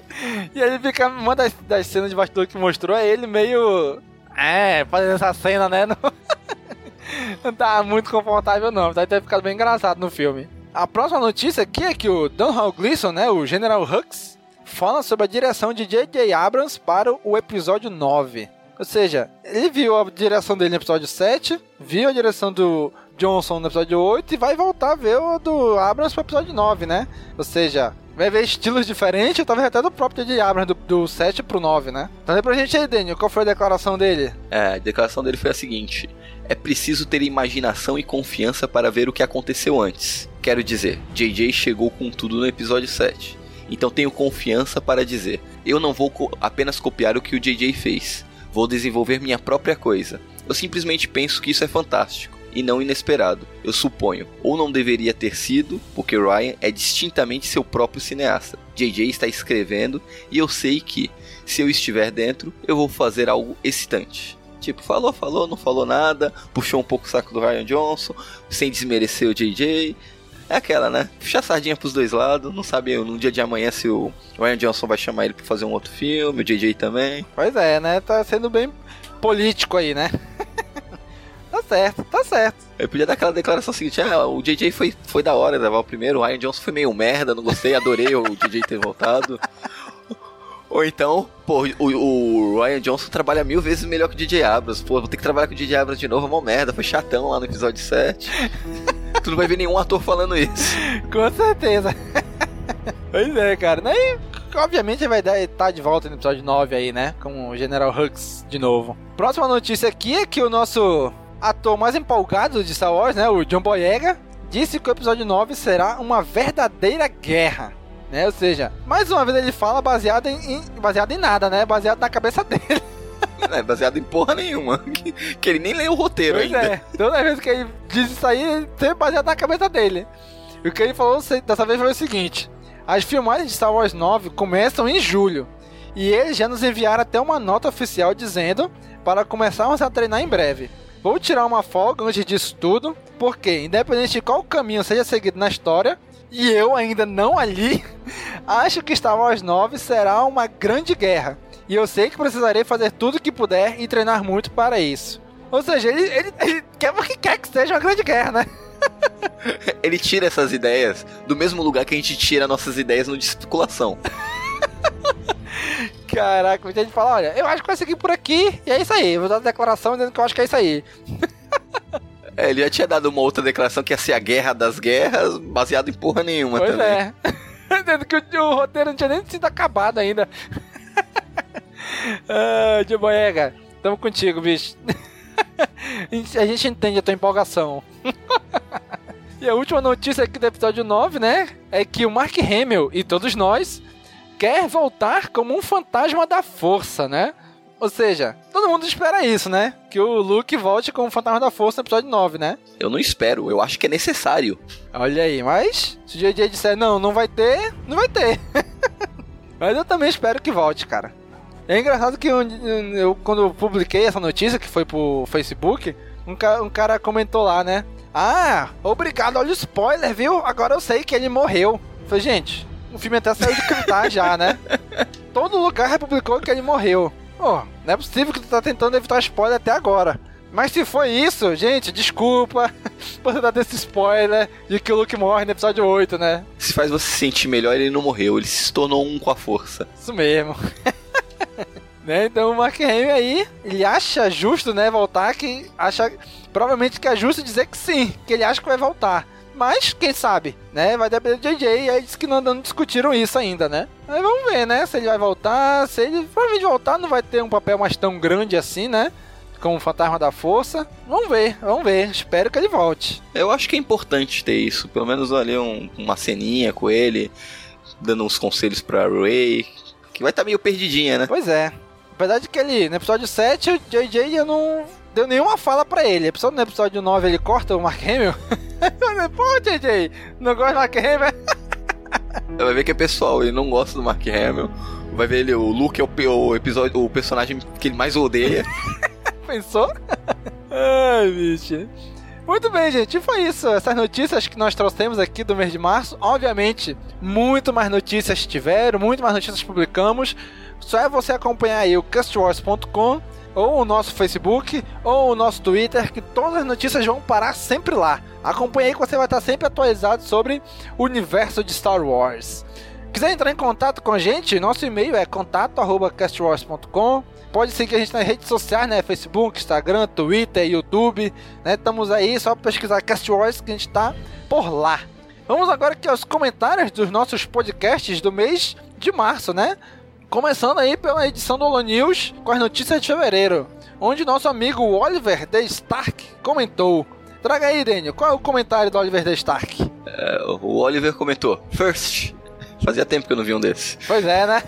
e ele fica. Uma das, das cenas de bastidor que mostrou é ele meio é, fazendo essa cena, né? Não, não tá muito confortável, não. Deve ter ficado bem engraçado no filme. A próxima notícia aqui é que o Hall Gleason, né, o General Hux, fala sobre a direção de J.J. Abrams para o episódio 9. Ou seja, ele viu a direção dele no episódio 7, viu a direção do Johnson no episódio 8 e vai voltar a ver o do Abrams pro episódio 9, né? Ou seja, vai ver estilos diferentes, talvez até do próprio J.J. Abrams, do, do 7 pro 9, né? Então lê pra gente aí, Daniel, qual foi a declaração dele? É, a declaração dele foi a seguinte: É preciso ter imaginação e confiança para ver o que aconteceu antes. Quero dizer, JJ chegou com tudo no episódio 7. Então tenho confiança para dizer: eu não vou co apenas copiar o que o JJ fez, vou desenvolver minha própria coisa. Eu simplesmente penso que isso é fantástico e não inesperado, eu suponho. Ou não deveria ter sido, porque Ryan é distintamente seu próprio cineasta. JJ está escrevendo e eu sei que, se eu estiver dentro, eu vou fazer algo excitante. Tipo, falou, falou, não falou nada, puxou um pouco o saco do Ryan Johnson, sem desmerecer o JJ, é aquela, né? Puxa a sardinha pros dois lados. Não sabe no dia de amanhã se o Ryan Johnson vai chamar ele pra fazer um outro filme, o JJ também. Pois é, né? Tá sendo bem político aí, né? tá certo, tá certo. Eu podia dar aquela declaração seguinte: ah, o JJ foi, foi da hora levar o primeiro, o Ryan Johnson foi meio merda, não gostei, adorei o JJ ter voltado. Ou então, pô, o, o, Ryan Johnson trabalha mil vezes melhor que o DJ Abrams. Pô, vou ter que trabalhar com o DJ Abrams de novo, é uma merda. Foi chatão lá no episódio 7. tu não vai ver nenhum ator falando isso. Com certeza. pois é, cara. E, obviamente vai estar tá de volta no episódio 9 aí, né? Com o General Hux de novo. Próxima notícia aqui é que o nosso ator mais empolgado de Star Wars, né? O John Boyega, disse que o episódio 9 será uma verdadeira guerra. Né? Ou seja, mais uma vez ele fala baseado em, em baseado em nada, né? Baseado na cabeça dele. Não é baseado em porra nenhuma. Que, ele nem leu o roteiro pois ainda. É. Toda vez que ele diz isso aí, ele sempre baseado na cabeça dele. E o que ele falou dessa vez foi o seguinte: as filmagens de Star Wars 9 começam em julho. E eles já nos enviaram até uma nota oficial dizendo para começarmos a treinar em breve. Vou tirar uma folga antes disso tudo, porque, independente de qual caminho seja seguido na história, e eu ainda não ali, acho que Star Wars 9 será uma grande guerra. E eu sei que precisarei fazer tudo o que puder e treinar muito para isso. Ou seja, ele, ele, ele quer porque quer que seja uma grande guerra, né? ele tira essas ideias do mesmo lugar que a gente tira nossas ideias no discipulação. Caraca, a gente fala, olha, eu acho que vai seguir por aqui, e é isso aí. Vou dar a declaração dizendo que eu acho que é isso aí. É, ele já tinha dado uma outra declaração que ia ser a guerra das guerras, baseado em porra nenhuma pois também. é. Dizendo que o, o, roteiro não tinha nem sido acabado ainda. ah, de boega, tamo contigo, bicho. a gente entende a tua empolgação. e a última notícia aqui do episódio 9, né? É que o Mark Hamill e todos nós quer voltar como um fantasma da força, né? Ou seja, todo mundo espera isso, né? Que o Luke volte com o Fantasma da Força no episódio 9, né? Eu não espero, eu acho que é necessário. Olha aí, mas se o JJ disser não, não vai ter, não vai ter. mas eu também espero que volte, cara. É engraçado que eu, eu, quando eu publiquei essa notícia, que foi pro Facebook, um, ca, um cara comentou lá, né? Ah, obrigado, olha o spoiler, viu? Agora eu sei que ele morreu. Falei, gente, o filme até saiu de cantar já, né? Todo lugar republicou que ele morreu. Pô, não é possível que tu tá tentando evitar spoiler até agora. Mas se foi isso, gente, desculpa por dar desse spoiler de que o Luke morre no episódio 8, né? Se faz você se sentir melhor, ele não morreu, ele se tornou um com a força. Isso mesmo. né? Então o Mark Hamill aí, ele acha justo, né, voltar, que acha provavelmente que é justo dizer que sim, que ele acha que vai voltar. Mas, quem sabe, né? Vai depender do JJ. E aí disse que não, não discutiram isso ainda, né? Aí vamos ver, né? Se ele vai voltar. Se ele provavelmente voltar, não vai ter um papel mais tão grande assim, né? Como o Fantasma da Força. Vamos ver, vamos ver. Espero que ele volte. Eu acho que é importante ter isso. Pelo menos ali um, uma ceninha com ele, dando uns conselhos pra Ray. Que vai estar tá meio perdidinha, né? Pois é. Apesar de que ele, no episódio 7, o JJ eu não deu nenhuma fala pra ele. No episódio 9 ele corta o Mark Hamill. Pô, JJ, não gosta do Mark Hamill? Vai ver que é pessoal, ele não gosta do Mark Hamill. Vai ver ele, o Luke é o, o episódio, o personagem que ele mais odeia. Pensou? Ai, bicho. Muito bem, gente. E foi isso. Essas notícias que nós trouxemos aqui do mês de março. Obviamente, muito mais notícias tiveram, muito mais notícias publicamos. Só é você acompanhar aí o castwars.com ou o nosso Facebook, ou o nosso Twitter, que todas as notícias vão parar sempre lá. Acompanhe aí que você vai estar sempre atualizado sobre o universo de Star Wars. Quiser entrar em contato com a gente, nosso e-mail é contato@castwars.com. Pode seguir a gente nas redes sociais, né? Facebook, Instagram, Twitter, YouTube, né? Estamos aí, só pesquisar Cast Wars que a gente tá por lá. Vamos agora aqui aos comentários dos nossos podcasts do mês de março, né? Começando aí pela edição do Holo News com as notícias de fevereiro, onde nosso amigo Oliver D. Stark comentou. Traga aí, Daniel, qual é o comentário do Oliver D. Stark? É, o Oliver comentou: First. Fazia tempo que eu não vi um desses. Pois é, né?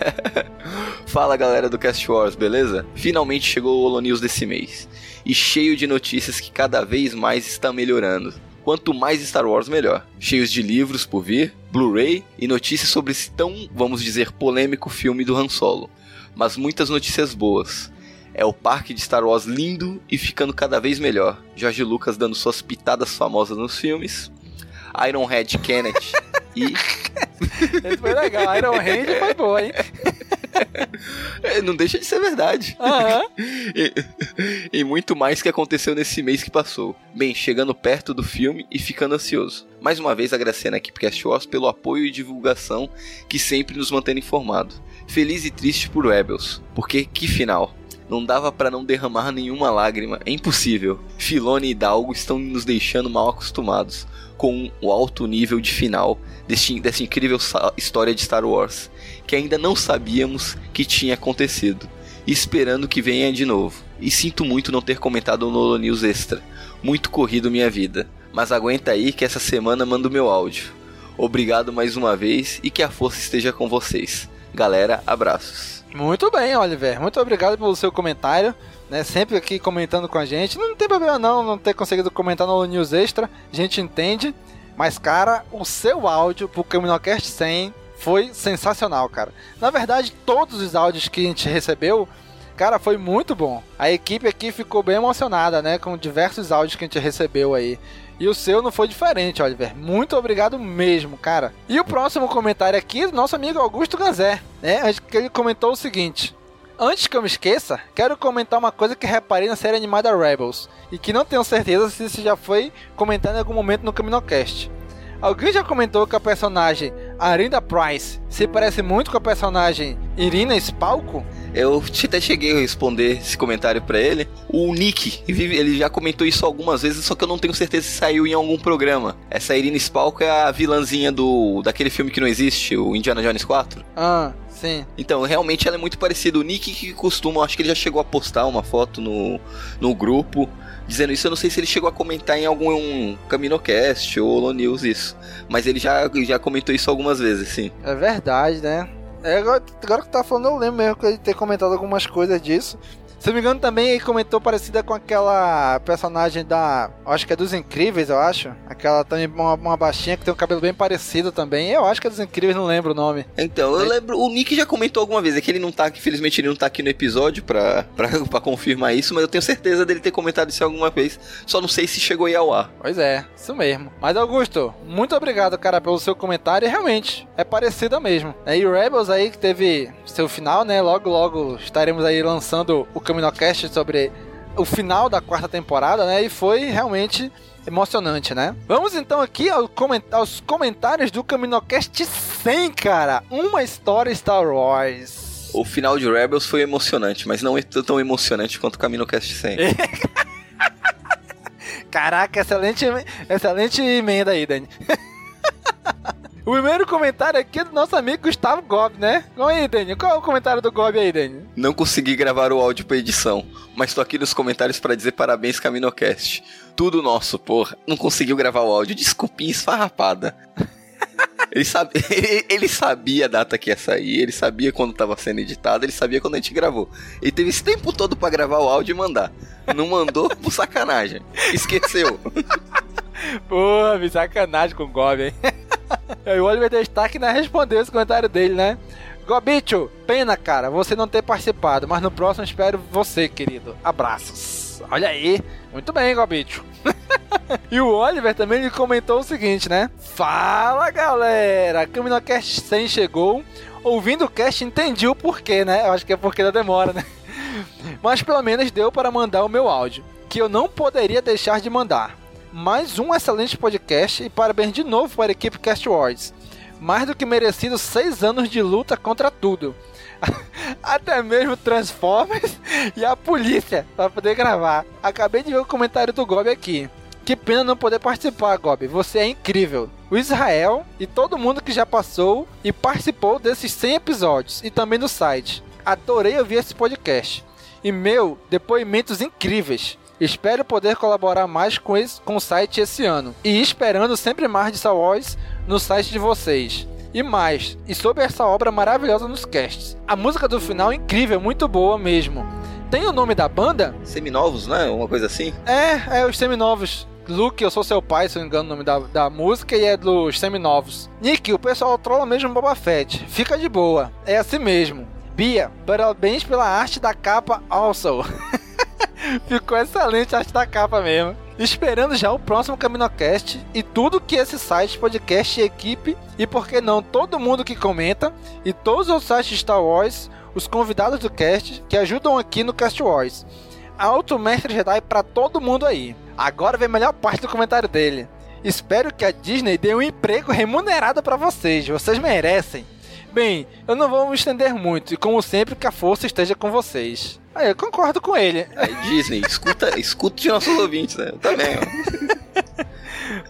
Fala galera do Cast Wars, beleza? Finalmente chegou o Holo News desse mês. E cheio de notícias que cada vez mais está melhorando. Quanto mais Star Wars, melhor. Cheios de livros por vir, Blu-ray e notícias sobre esse tão, vamos dizer, polêmico filme do Han Solo. Mas muitas notícias boas. É o parque de Star Wars lindo e ficando cada vez melhor. George Lucas dando suas pitadas famosas nos filmes. Ironhead Kenneth e. Esse foi legal. Iron Hand foi boa, hein? É, não deixa de ser verdade. E, e muito mais que aconteceu nesse mês que passou. Bem, chegando perto do filme e ficando ansioso. Mais uma vez agradecendo a equipe Cast Wars pelo apoio e divulgação que sempre nos mantém informado. Feliz e triste por Rebels, porque que final. Não dava para não derramar nenhuma lágrima, é impossível. Filone e Dalgo estão nos deixando mal acostumados com o alto nível de final desse, dessa incrível história de Star Wars, que ainda não sabíamos que tinha acontecido, esperando que venha de novo. E sinto muito não ter comentado no Holo News Extra, muito corrido minha vida, mas aguenta aí que essa semana mando meu áudio. Obrigado mais uma vez e que a força esteja com vocês. Galera, abraços. Muito bem, Oliver. Muito obrigado pelo seu comentário. Né, sempre aqui comentando com a gente. Não tem problema não, não ter conseguido comentar no News Extra. A gente entende. Mas, cara, o seu áudio pro Caminocast 100 foi sensacional, cara. Na verdade, todos os áudios que a gente recebeu, cara, foi muito bom. A equipe aqui ficou bem emocionada, né? Com diversos áudios que a gente recebeu aí. E o seu não foi diferente, Oliver. Muito obrigado mesmo, cara. E o próximo comentário aqui é do nosso amigo Augusto Ganzé, né? Ele comentou o seguinte: Antes que eu me esqueça, quero comentar uma coisa que reparei na série animada Rebels e que não tenho certeza se isso já foi comentado em algum momento no Caminocast. Alguém já comentou que a personagem Arinda Price se parece muito com a personagem Irina Spalco? Eu até cheguei a responder esse comentário pra ele. O Nick, ele já comentou isso algumas vezes, só que eu não tenho certeza se saiu em algum programa. Essa Irina Spalco é a vilãzinha do daquele filme que não existe, o Indiana Jones 4. Ah, sim. Então, realmente ela é muito parecida. O Nick que costuma, acho que ele já chegou a postar uma foto no, no grupo dizendo isso. Eu não sei se ele chegou a comentar em algum um Caminocast ou Holo News isso. Mas ele já, já comentou isso algumas vezes, sim. É verdade, né? É, agora, agora que tá falando, eu lembro mesmo que ele ter comentado algumas coisas disso. Se não me engano, também ele comentou parecida com aquela personagem da. Acho que é dos Incríveis, eu acho. Aquela também, uma, uma baixinha que tem um cabelo bem parecido também. Eu acho que é dos Incríveis, não lembro o nome. Então, eu lembro. O Nick já comentou alguma vez. É que ele não tá aqui, infelizmente ele não tá aqui no episódio pra, pra, pra confirmar isso, mas eu tenho certeza dele ter comentado isso alguma vez. Só não sei se chegou aí ao ar. Pois é, isso mesmo. Mas Augusto, muito obrigado, cara, pelo seu comentário. E realmente, é parecida mesmo. E o Rebels aí que teve seu final, né? Logo, logo estaremos aí lançando o Caminocast sobre o final da quarta temporada, né? E foi realmente emocionante, né? Vamos então aqui aos comentários do Caminocast 100, cara. Uma história Star Wars. O final de Rebels foi emocionante, mas não é tão emocionante quanto o Caminocast 100. Caraca, excelente, excelente emenda aí, Dani. O primeiro comentário aqui é do nosso amigo Gustavo Gobi, né? Olha aí, Dani. Qual é o comentário do Gobi aí, Dani? Não consegui gravar o áudio pra edição, mas tô aqui nos comentários para dizer parabéns Caminocast. Tudo nosso, porra. Não conseguiu gravar o áudio. Desculpinha esfarrapada. Ele, sabe, ele, sabia a data que ia sair, ele sabia quando tava sendo editado, ele sabia quando a gente gravou. Ele teve esse tempo todo para gravar o áudio e mandar. Não mandou por sacanagem. Esqueceu. Porra, me sacanagem com o Gobi, hein? E o Oliver Destaque não respondeu esse comentário dele, né? Gobicho, pena, cara, você não ter participado, mas no próximo espero você, querido. Abraços. Olha aí. Muito bem, Gobicho. e o Oliver também ele comentou o seguinte, né? Fala, galera! CaminoCast 100 chegou. Ouvindo o cast, entendi o porquê, né? Eu acho que é porque da demora, né? Mas pelo menos deu para mandar o meu áudio, que eu não poderia deixar de mandar. Mais um excelente podcast e parabéns de novo para a equipe Cast Wars. Mais do que merecido seis anos de luta contra tudo. Até mesmo Transformers e a polícia para poder gravar. Acabei de ver o comentário do Gob aqui. Que pena não poder participar, Gob. Você é incrível. O Israel e todo mundo que já passou e participou desses 100 episódios e também do site. Adorei ouvir esse podcast. E meu, depoimentos incríveis. Espero poder colaborar mais com, esse, com o site esse ano. E esperando sempre mais de Star Wars no site de vocês e mais, e sobre essa obra maravilhosa nos casts. A música do final é incrível, muito boa mesmo. Tem o nome da banda? Seminovos, né? Uma coisa assim? É, é os Seminovos. Luke, eu sou seu pai, se não me engano o nome da, da música, e é dos Seminovos. Nick, o pessoal trola mesmo Boba Fett. Fica de boa, é assim mesmo. Bia, parabéns pela arte da capa also. Ficou excelente a arte da capa mesmo. Esperando já o próximo CaminoCast e tudo que esse site, podcast e equipe, e por que não todo mundo que comenta, e todos os sites Star Wars, os convidados do cast que ajudam aqui no Cast Wars. Alto Mestre Jedi para todo mundo aí. Agora vem a melhor parte do comentário dele. Espero que a Disney dê um emprego remunerado para vocês, vocês merecem. Bem, eu não vou me estender muito, e como sempre, que a força esteja com vocês. Aí, eu concordo com ele. Aí, Disney, escuta, escuta de nossos ouvintes, né? Eu também, ó.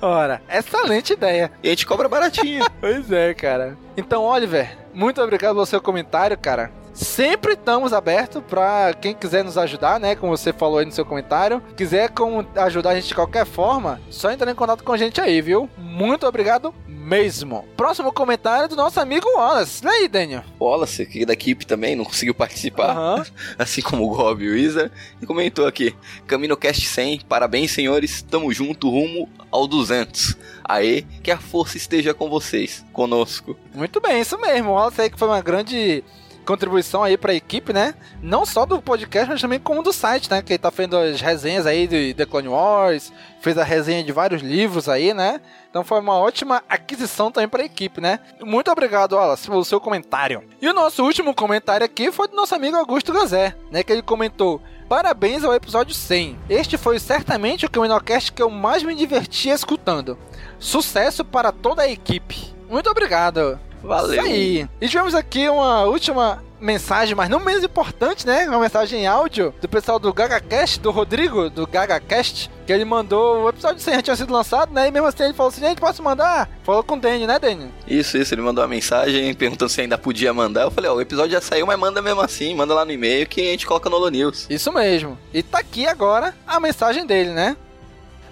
Ora, excelente ideia. E a gente cobra baratinho. pois é, cara. Então, Oliver, muito obrigado pelo seu comentário, cara. Sempre estamos abertos para quem quiser nos ajudar, né? Como você falou aí no seu comentário. Quiser como ajudar a gente de qualquer forma, só entrar em contato com a gente aí, viu? Muito obrigado mesmo. Próximo comentário do nosso amigo Wallace. E aí, Daniel? Wallace, que é da equipe também, não conseguiu participar. Uhum. Assim como o Gob e o Isa. E comentou aqui: CaminoCast 100, parabéns, senhores. Tamo junto, rumo ao 200. Aê, que a força esteja com vocês, conosco. Muito bem, isso mesmo. O Wallace aí que foi uma grande contribuição aí pra equipe, né? Não só do podcast, mas também como do site, né? Que ele tá fazendo as resenhas aí de The Clone Wars, fez a resenha de vários livros aí, né? Então foi uma ótima aquisição também para a equipe, né? Muito obrigado, Wallace, pelo seu comentário. E o nosso último comentário aqui foi do nosso amigo Augusto Gazé, né? Que ele comentou: Parabéns ao episódio 100. Este foi certamente o Caminocast que eu mais me diverti escutando. Sucesso para toda a equipe. Muito obrigado. Valeu. Isso aí. E tivemos aqui uma última mensagem, mas não menos importante, né? Uma mensagem em áudio do pessoal do GagaCast, do Rodrigo, do GagaCast, que ele mandou. O episódio 100 já tinha sido lançado, né? E mesmo assim ele falou assim: gente, posso mandar? Falou com o Daniel, né, Daniel? Isso, isso. Ele mandou uma mensagem perguntando se ainda podia mandar. Eu falei: ó, o episódio já saiu, mas manda mesmo assim. Manda lá no e-mail que a gente coloca no Holo News. Isso mesmo. E tá aqui agora a mensagem dele, né?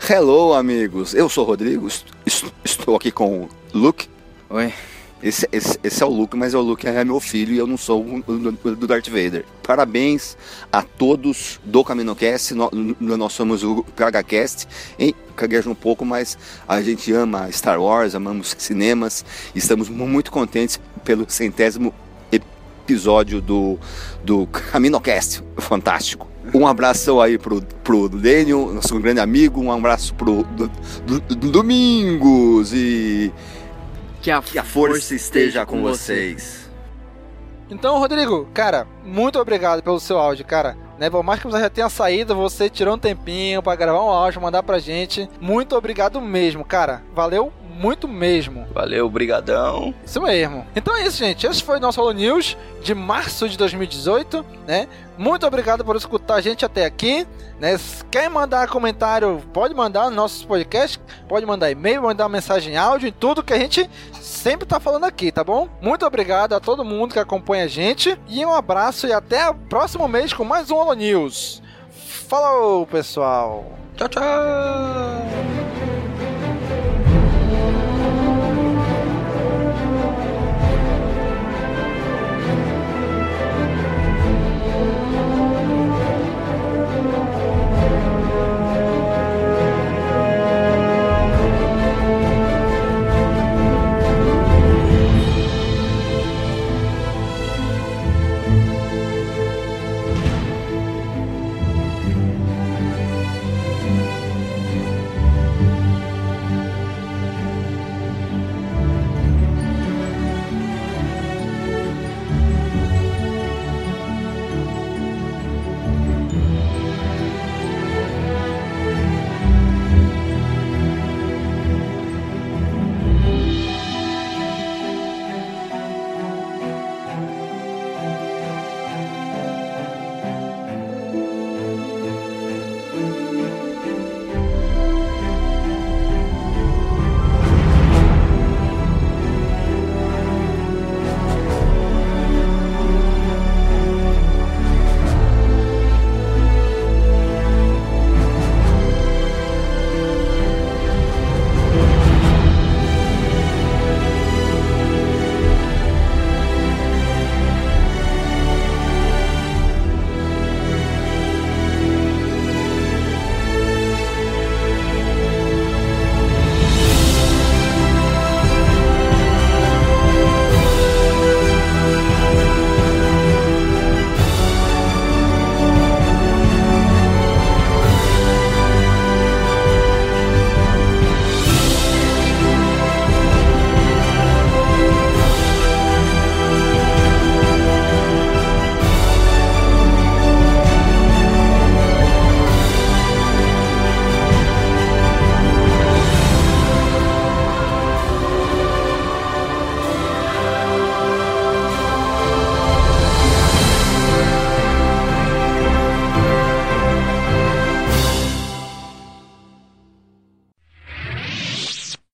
Hello, amigos. Eu sou o Rodrigo. Estou aqui com o Luke. Oi. Esse, esse, esse, é o Luke, mas é o Luke é meu filho e eu não sou o do Darth Vader. Parabéns a todos do CaminoCast. Nós somos o KHCast. Cagueja um pouco, mas a gente ama Star Wars, amamos cinemas. Estamos muito contentes pelo centésimo episódio do, do CaminoCast. Fantástico. Um abraço aí pro, pro Daniel, nosso grande amigo. Um abraço pro do, do, do Domingos e que a, que a força, força esteja com vocês. Então, Rodrigo, cara, muito obrigado pelo seu áudio, cara. Né, por mais que você já tenha saído, você tirou um tempinho para gravar um áudio, mandar pra gente. Muito obrigado mesmo, cara. Valeu muito mesmo. Valeu, brigadão. Isso mesmo. Então é isso, gente. Esse foi o nosso Holo News de março de 2018, né? Muito obrigado por escutar a gente até aqui, né? Quer mandar comentário, pode mandar no nosso podcast, pode mandar e-mail, mandar mensagem áudio e tudo que a gente sempre tá falando aqui, tá bom? Muito obrigado a todo mundo que acompanha a gente e um abraço e até o próximo mês com mais um Holo News. Falou, pessoal. Tchau, tchau.